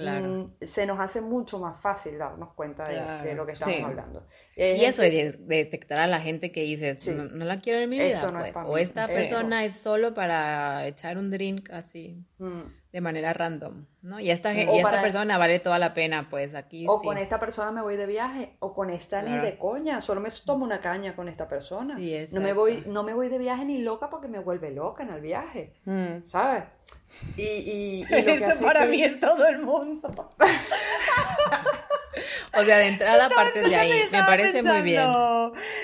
S3: Claro.
S2: mm, se nos hace mucho más fácil darnos cuenta de,
S3: Claro,
S2: de lo que estamos
S1: sí.
S2: hablando.
S3: Y eso
S2: gente-
S3: de, de detectar a la gente que dices,
S2: Sí.
S3: no, no la quiero en mi
S2: Esto
S3: vida,
S2: no es
S3: pues.
S2: pa'
S3: O esta
S2: Eso.
S3: persona es solo para echar un drink así,
S2: Mm.
S3: de manera random, ¿no? Y esta,
S2: O
S3: y esta persona vale toda la pena, pues aquí
S2: O
S3: sí.
S2: con esta persona me voy de viaje, o con esta ni de coña, solo me tomo una caña con esta persona. No me voy, no me voy de viaje ni loca porque me vuelve loca en el viaje,
S1: Mm.
S2: ¿sabes? Y, y, y lo que
S1: Eso
S2: hace
S1: para
S2: que-
S1: mí es todo el mundo.
S3: O sea, de entrada partes de ahí, me parece muy bien.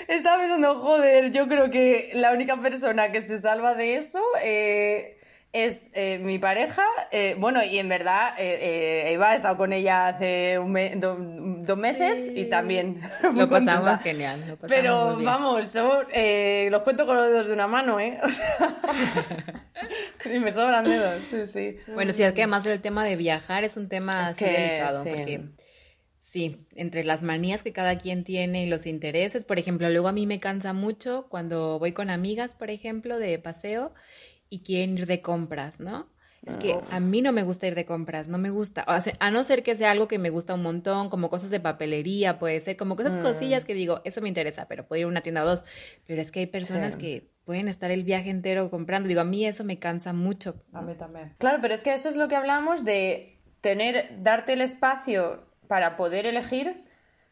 S1: Estaba pensando, joder, yo creo que la única persona que se salva de eso eh, es eh, mi pareja. eh, bueno, y en verdad, eh, eh, Eva ha estado con ella hace un me- do- dos meses y también.
S3: Lo pasamos
S1: contenta.
S3: genial, lo pasamos
S1: Pero vamos, somos, eh, los cuento con los dedos de una mano, ¿eh? O sea, y me sobran dedos, sí, sí.
S3: Bueno, sí, es que además el tema de viajar es un tema
S1: Es
S3: así
S1: que,
S3: delicado,
S1: sí.
S3: porque sí, entre las manías que cada quien tiene y los intereses, por ejemplo, luego a mí me cansa mucho cuando voy con amigas, por ejemplo, de paseo y quieren ir de compras, ¿no? Es que a mí no me gusta ir de compras, no me gusta, o sea, a no ser que sea algo que me gusta un montón, como cosas de papelería, puede ser, como cosas cosillas que digo, eso me interesa, pero puedo ir a una tienda o dos, pero es que hay personas
S1: Sí.
S3: que pueden estar el viaje entero comprando, digo, a mí eso me cansa mucho.
S2: A mí también.
S1: Claro, pero es que eso es lo que hablamos de tener, darte el espacio para poder elegir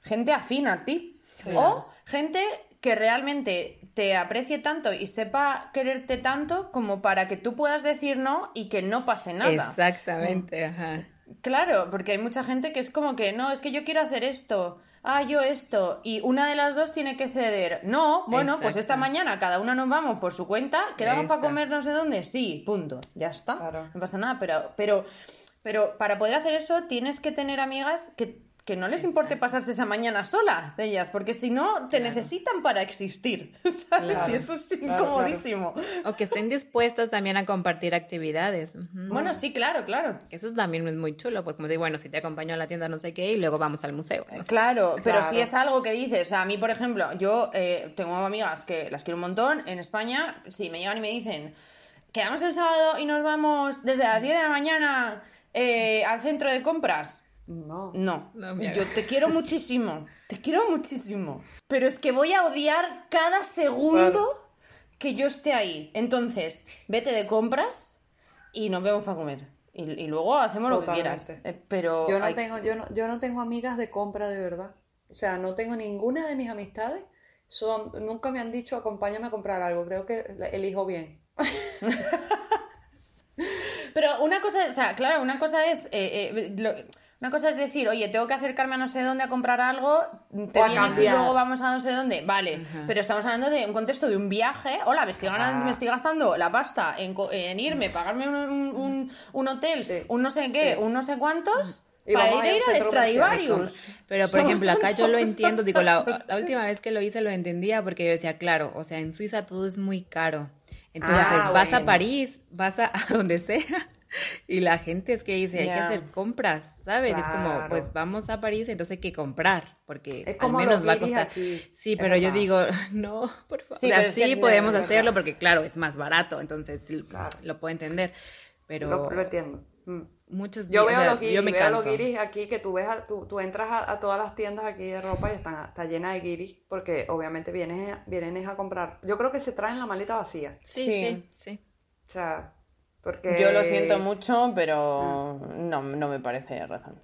S1: gente afín a ti. O gente que realmente te aprecie tanto y sepa quererte tanto como para que tú puedas decir no y que no pase nada.
S3: Exactamente, ajá.
S1: Claro, porque hay mucha gente que es como que, no, es que yo quiero hacer esto, ah, yo esto, y una de las dos tiene que ceder. No, bueno, pues esta mañana cada una nos vamos por su cuenta, quedamos para comer no sé dónde, sí, punto, ya está,
S2: Claro.
S1: no pasa nada, pero, pero, pero para poder hacer eso tienes que tener amigas que, que no les importe pasarse esa mañana solas ellas, porque si no, te necesitan para existir, ¿sabes? y eso es incomodísimo.
S3: O que estén dispuestos también a compartir actividades.
S1: Bueno, sí, claro, claro.
S3: Eso también es muy chulo, pues como digo, bueno, si te acompaño a la tienda no sé qué y luego vamos al museo.
S1: Claro, pero si es algo que dices, o sea, a mí, por ejemplo, yo eh, tengo amigas que las quiero un montón en España, si me llegan y me dicen, quedamos el sábado y nos vamos desde las 10 de la mañana eh, al centro de compras
S2: no.
S1: No. yo te quiero muchísimo. Te quiero muchísimo. Pero es que voy a odiar cada segundo que yo esté ahí. Entonces, vete de compras y nos vemos para comer. Y, luego hacemos lo que quieras. Eh, pero
S2: yo no, tengo, yo, no, yo no tengo amigas de compra de verdad. O sea, no tengo ninguna de mis amistades. Son, nunca me han dicho acompáñame a comprar algo. Creo que elijo bien.
S1: pero una cosa, o sea, claro, una cosa es eh, eh, una cosa es decir, oye, tengo que acercarme a no sé dónde a comprar algo, te vienes y luego vamos a no sé dónde. Vale, pero estamos hablando de un contexto de un viaje. Hola, me estoy, gastando la pasta en, irme, pagarme un, hotel, un no sé qué, un no sé cuántos. para ir a ir al Stradivarius.
S3: Pero, por ejemplo, acá yo lo entiendo, digo, la, la, última vez que lo hice lo entendía porque yo decía, claro, o sea, en Suiza todo es muy caro. Entonces, ah, vas a París, vas a donde sea y la gente es que dice, hay que hacer compras, ¿sabes? Es como, pues vamos a París, entonces hay que comprar, porque al menos va a costar. sí, pero yo digo, no, por favor. Sí, sí podemos hacerlo porque, claro, es más barato, entonces lo puedo entender. Pero
S2: lo, entiendo. Mm.
S3: Muchos
S2: días, yo veo, los guiris, veo los guiris aquí que tú ves, tú, tú entras a, todas las tiendas aquí de ropa y están, está llena de guiris porque obviamente vienen, vienen a comprar. Yo creo que se traen la maleta vacía.
S3: sí, sí. sí.
S2: O sea,
S1: yo lo siento mucho, pero ah. no, no me parece razón.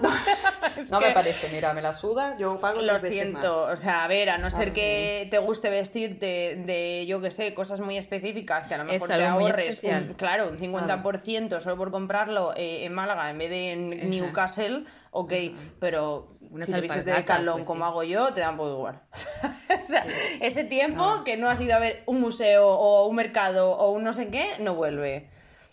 S2: no me parece, mira, me la suda, yo pago
S1: Lo siento, o sea, a ver, a no ser que te guste vestirte de, yo que sé, cosas muy específicas, que a lo mejor te ahorres, un, claro, un 50% solo por comprarlo eh, en Málaga en vez de en Newcastle, ok, pero Una si te vistes de Decathlon pues como hago yo, te da un poco igual. o sea, ese tiempo que no has ido a ver un museo o un mercado o un no sé qué, no vuelve.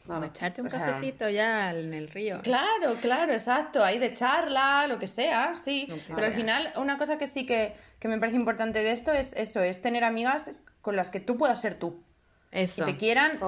S3: Vamos, echarte un cafecito ya en el río.
S1: Claro, claro, exacto. Ahí de charla, lo que sea, sí. Pero al final, una cosa que sí que, que me parece importante de esto es eso, es tener amigas con las que tú puedas ser tú. Eso. te quieran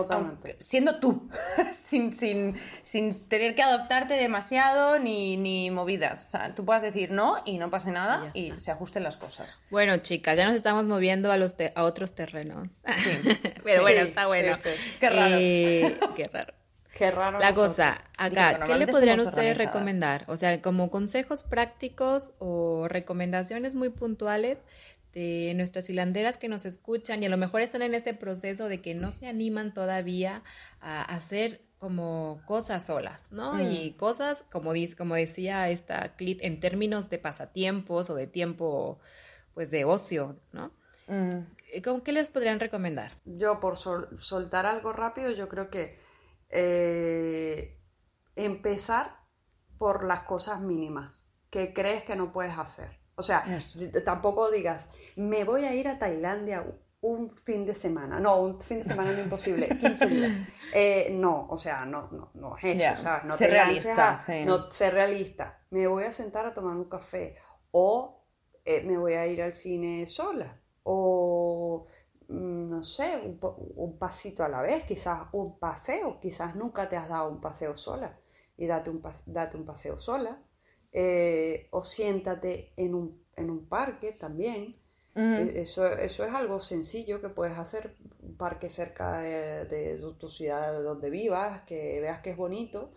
S1: siendo tú, sin, sin, sin, tener que adoptarte demasiado ni, ni movidas. O sea, tú puedas decir no y no pase nada y, se ajusten las cosas.
S3: Bueno, chicas, ya nos estamos moviendo a, los a otros terrenos. Pero bueno, está bueno.
S1: Qué raro.
S3: Eh, qué raro.
S2: Qué raro.
S3: La cosa, acá, ¿qué le podrían ustedes recomendar? O sea, como consejos prácticos o recomendaciones muy puntuales de nuestras hilanderas que nos escuchan y a lo mejor están en ese proceso de que no se animan todavía a hacer como cosas solas, ¿no? Mm. Y cosas, como, como decía esta Clit, en términos de pasatiempos o de tiempo, pues de ocio, ¿no? Mm. Eh, ¿Qué les podrían recomendar?
S2: Yo, por soltar algo rápido, yo creo que eh, empezar por las cosas mínimas que crees que no puedes hacer. O sea, tampoco digas, me voy a ir a Tailandia un fin de semana. No, un fin de semana no es imposible, 15 días. Eh, no, o sea, no, no, no es eso. Sea, no
S1: ser realista.
S2: No, ser realista. Me voy a sentar a tomar un café o eh, me voy a ir al cine sola o mm, no sé, un, pasito a la vez, quizás un paseo, quizás nunca te has dado un paseo sola y date un, date un paseo sola. Eh, o siéntate en un, en un parque también e, eso, eso es algo sencillo que puedes hacer, un parque cerca de, tu ciudad donde vivas, que veas que es bonito.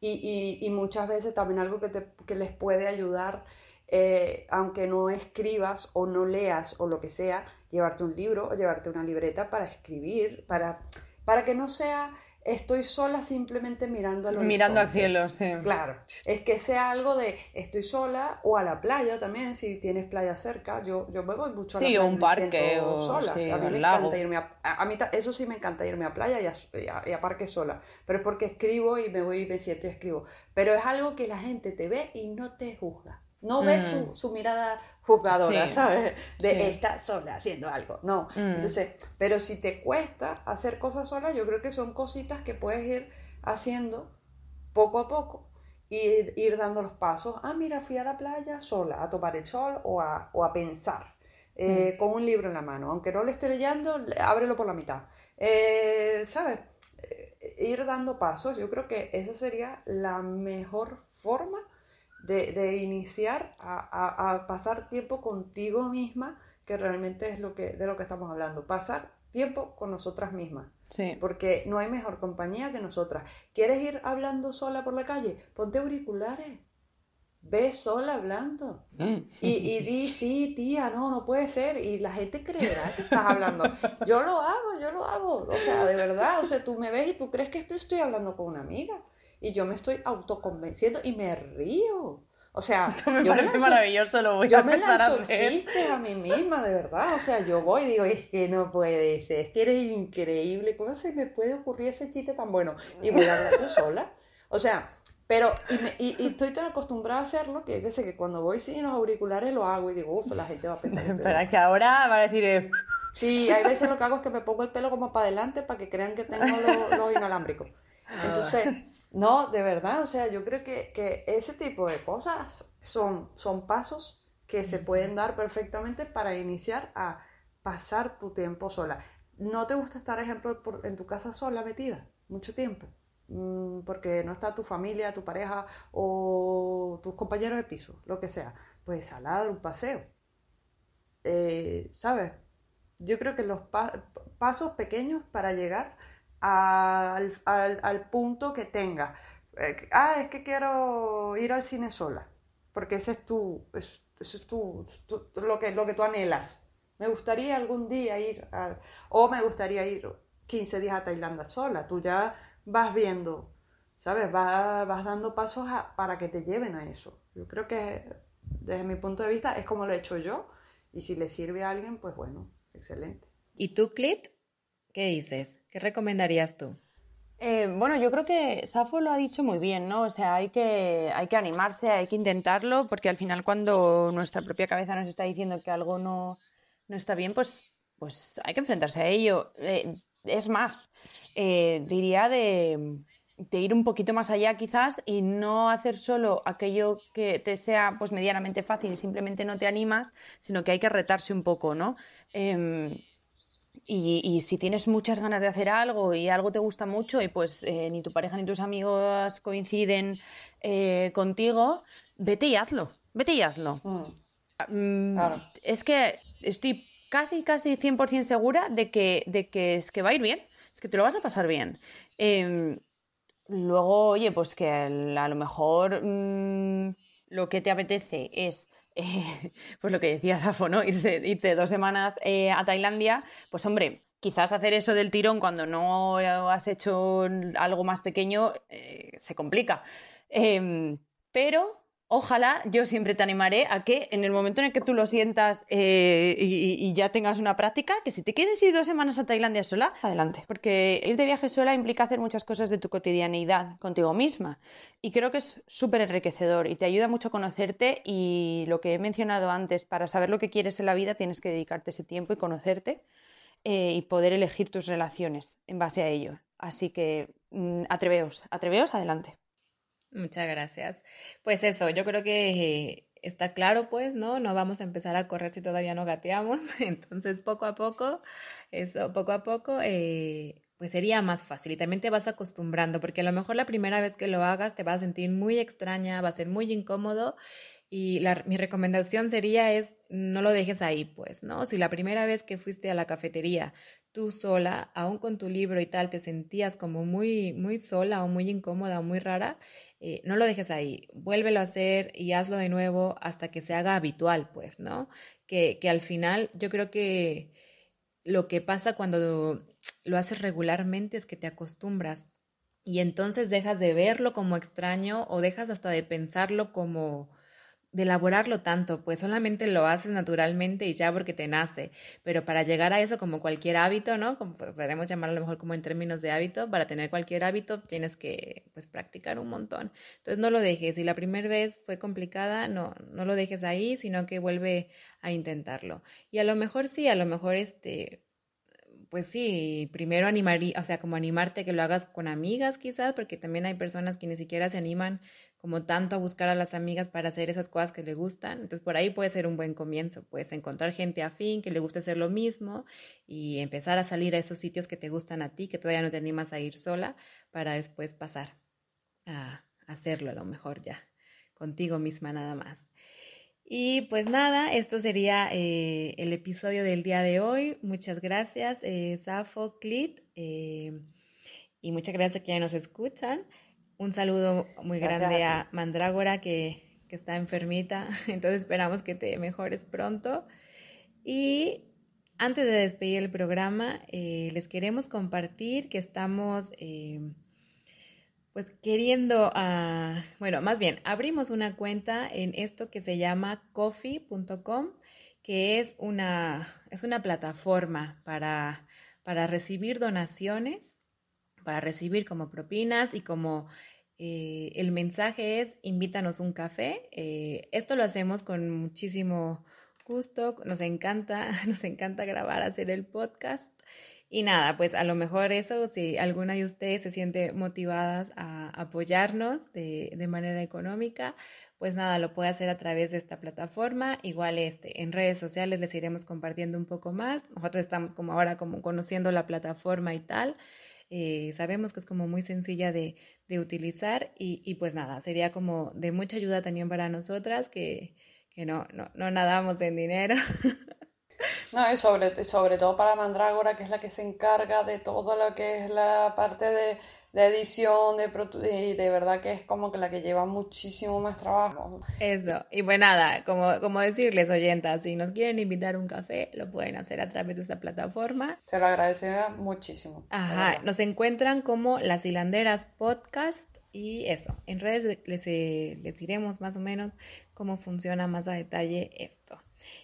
S2: Y, y, muchas veces también algo que, te, que les puede ayudar, eh, aunque no escribas o no leas o lo que sea, llevarte un libro o llevarte una libreta para escribir, para, para que no sea estoy sola simplemente mirando al
S1: Mirando al cielo, sí.
S2: Claro. Es que sea algo de estoy sola o a la playa también, si tienes playa cerca. Yo, yo me voy mucho a la
S1: playa. Sí, un parque o
S2: sola.
S1: Sí,
S2: a mí me encanta irme a, a, mí eso sí me encanta irme a playa y a, y a, parque sola. Pero es porque escribo y me voy y me siento y escribo. Pero es algo que la gente te ve y no te juzga. No ves su, mm. su, mirada jugadora, ¿sabes? De estar sola haciendo algo. No. Mm. Entonces, pero si te cuesta hacer cosas solas, yo creo que son cositas que puedes ir haciendo poco a poco ir, ir dando los pasos. Ah, mira, fui a la playa sola, a tomar el sol o a, o a pensar, eh, con un libro en la mano. Aunque no lo esté leyendo, ábrelo por la mitad. Eh, ¿Sabes? Eh, ir dando pasos, yo creo que esa sería la mejor forma de, de iniciar a, a- a pasar tiempo contigo misma, que realmente es lo que, de lo que estamos hablando. Pasar tiempo con nosotras mismas.
S1: Sí.
S2: Porque no hay mejor compañía que nosotras. ¿Quieres ir hablando sola por la calle? Ponte auriculares. Ve sola hablando.
S1: Mm.
S2: Y, y di, sí, tía, no, no puede ser. Y la gente creerá que estás hablando. Yo lo hago, yo lo hago. O sea, de verdad. O sea, tú me ves y tú crees que estoy, estoy hablando con una amiga. Y yo me estoy autoconvenciendo y me río. O sea,
S1: Esto me
S2: yo me
S1: parece
S2: lanzo-
S1: maravilloso, lo voy a
S2: yo me
S1: a
S2: lanzo
S1: hacer.
S2: chistes a mí misma, de verdad. O sea, yo voy y digo, es que no puede ser, es que eres increíble. ¿Cómo se me puede ocurrir ese chiste tan bueno? Y voy a hablar yo sola. O sea, pero, y, me- y- y estoy tan acostumbrada a hacerlo que yo sé que cuando voy sin los auriculares lo hago y digo, uff, la gente va a pensar. estoy
S1: Espera, que ahora va a decir... eh,
S2: Sí, hay veces lo que hago es que me pongo el pelo como para adelante para que crean que tengo los, los inalámbricos. Entonces, no, de verdad, o sea, yo creo que, que ese tipo de cosas son, son pasos que se pueden dar perfectamente para iniciar a pasar tu tiempo sola. ¿No te gusta estar, ejemplo, por- en tu casa sola metida mucho tiempo? Mm, Porque no está tu familia, tu pareja o tus compañeros de piso, lo que sea. Pues sal a dar un paseo. Eh, ¿Sabes? Yo creo que los pa- pasos pequeños para llegar al, al- al punto que tenga. Eh, ah, es que quiero ir al cine sola, porque ese es tu, es- ese es tu, lo, que, lo que tú anhelas. Me gustaría algún día ir, a- o me gustaría ir 15 días a Tailandia sola. Tú ya vas viendo, ¿sabes? Vas, vas dando pasos para que te lleven a eso. Yo creo que desde mi punto de vista es como lo he hecho yo, y si le sirve a alguien, pues bueno, excelente.
S3: ¿Y tú, Clit? ¿Qué dices? ¿Qué recomendarías tú?
S1: Eh, bueno, yo creo que Safo lo ha dicho muy bien, ¿no? O sea, hay que, hay que animarse, hay que intentarlo, porque al final cuando nuestra propia cabeza nos está diciendo que algo no, no está bien, pues, pues hay que enfrentarse a ello. Eh, es más, eh, diría de, de ir un poquito más allá quizás y no hacer solo aquello que te sea pues medianamente fácil y simplemente no te animas, sino que hay que retarse un poco, ¿no? Y, y si tienes muchas ganas de hacer algo y algo te gusta mucho y pues eh, ni tu pareja ni tus amigos coinciden eh, contigo, vete y hazlo, vete y hazlo.
S2: Mm,
S1: Mm,
S2: Claro.
S1: Es que estoy casi, casi 100% segura de que, de que es que va a ir bien, es que te lo vas a pasar bien. Em, luego, oye, pues que a lo mejor mm, lo que te apetece es, eh, pues lo que decías, Safo, ¿no? Irte dos semanas eh, a Tailandia, pues hombre, quizás hacer eso del tirón cuando no has hecho algo más pequeño eh, se complica. Em, pero ojalá yo siempre te animaré a que en el momento en el que tú lo sientas eh, y, y ya tengas una práctica, que si te quieres ir dos semanas a Tailandia sola, adelante. Porque ir de viaje sola implica hacer muchas cosas de tu cotidianeidad contigo misma. Y creo que es súper enriquecedor y te ayuda mucho a conocerte y lo que he mencionado antes, para saber lo que quieres en la vida tienes que dedicarte ese tiempo y conocerte eh, y poder elegir tus relaciones en base a ello. Así que mm, atreveos, atreveos, adelante.
S3: Muchas gracias. Pues eso, yo creo que está claro, pues, ¿no? No vamos a empezar a correr si todavía no gateamos. Entonces, poco a poco, eso, poco a poco, eh, pues sería más fácil. Y también te vas acostumbrando, porque a lo mejor la primera vez que lo hagas te vas a sentir muy extraña, va a ser muy incómodo. Y la- mi recomendación sería es no lo dejes ahí, pues, ¿no? Si la primera vez que fuiste a la cafetería tú sola, aún con tu libro y tal, te sentías como muy, muy sola o muy incómoda o muy rara, eh, no lo dejes ahí, vuélvelo a hacer y hazlo de nuevo hasta que se haga habitual, pues, ¿no? Que, que al final yo creo que lo que pasa cuando lo haces regularmente es que te acostumbras y entonces dejas de verlo como extraño o dejas hasta de pensarlo como de elaborarlo tanto, pues solamente lo haces naturalmente y ya porque te nace, pero para llegar a eso como cualquier hábito, ¿no? Como podemos llamarlo a lo mejor como en términos de hábito, para tener cualquier hábito tienes que pues practicar un montón. Entonces no lo dejes, si la primera vez fue complicada, no no lo dejes ahí, sino que vuelve a intentarlo. Y a lo mejor sí, a lo mejor este pues sí, primero animaría, o sea, como animarte que lo hagas con amigas quizás, porque también hay personas que ni siquiera se animan como tanto a buscar a las amigas para hacer esas cosas que le gustan. Entonces por ahí puede ser un buen comienzo, puedes encontrar gente afín que le guste hacer lo mismo y empezar a salir a esos sitios que te gustan a ti, que todavía no te animas a ir sola, para después pasar a hacerlo a lo mejor ya, contigo misma nada más. Y pues nada, esto sería eh, el episodio del día de hoy. Muchas gracias, eh, Safo, Clit, eh, y muchas gracias a quienes nos escuchan. Un saludo muy grande a, Mandrágora que, que, está enfermita, entonces esperamos que te mejores pronto. Y antes de despedir el programa, les queremos compartir que estamos pues queriendo, uh, bueno, más bien, abrimos una cuenta en esto que se llama coffee.com, que es una, es una plataforma para, para recibir donaciones, para recibir como propinas y como eh, el mensaje es invítanos un café. Eh, esto lo hacemos con muchísimo gusto, nos encanta, nos encanta grabar, hacer el podcast. Y nada, pues a lo mejor eso, si alguna de ustedes se siente motivadas a apoyarnos de, de, manera económica, pues nada, lo puede hacer a través de esta plataforma. Igual este, en redes sociales les iremos compartiendo un poco más. Nosotros estamos como ahora como conociendo la plataforma y tal. Eh, sabemos que es como muy sencilla de, de utilizar y, y, pues nada, sería como de mucha ayuda también para nosotras que, que no, no, no nadamos en dinero.
S2: No, y sobre, sobre todo para Mandrágora, que es la que se encarga de todo lo que es la parte de, edición, de y de verdad que es como que la que lleva muchísimo más trabajo.
S3: Eso, y pues nada, como, como decirles, oyentas, si nos quieren invitar un café, lo pueden hacer a través de esta plataforma.
S2: Se lo agradecería muchísimo.
S3: Ajá, nos encuentran como Las Hilanderas Podcast y eso, en redes les, les diremos más o menos cómo funciona más a detalle esto.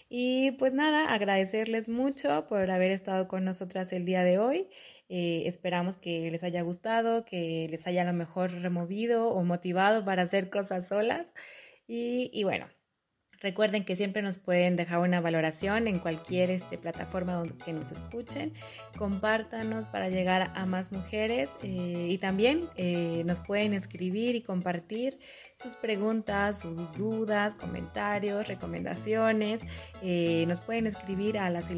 S3: Y pues nada, agradecerles mucho por haber estado con nosotras el día de hoy. Eh, esperamos que les haya gustado, que les haya a lo mejor removido o motivado para hacer cosas solas. Y, bueno, Recuerden que siempre nos pueden dejar una valoración en cualquier este, plataforma donde nos escuchen. Compártanos para llegar a más mujeres eh, y también eh, nos pueden escribir y compartir sus preguntas, sus dudas, comentarios, recomendaciones. Nos pueden escribir a las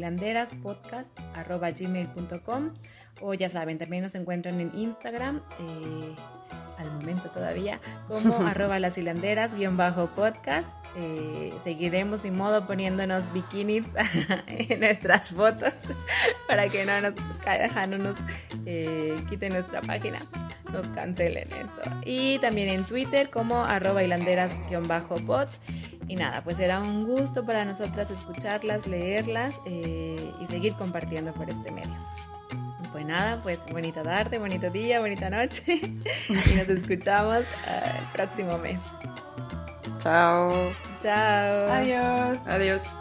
S3: gmail.com o ya saben, también nos encuentran en Instagram al momento todavía, como arroba las hilanderas guion bajo podcast. Eh, seguiremos de modo poniéndonos bikinis en nuestras fotos para que no nos, no nos eh, quiten nuestra página, nos cancelen eso. Y también en Twitter como arroba hilanderas guion bajo pod. Y nada, pues será un gusto para nosotras escucharlas, leerlas eh, y seguir compartiendo por este medio. Pues nada, pues bonita tarde, bonito día, bonita noche y nos escuchamos uh, el próximo mes.
S2: Chao.
S3: Chao.
S1: Adiós.
S2: Adiós.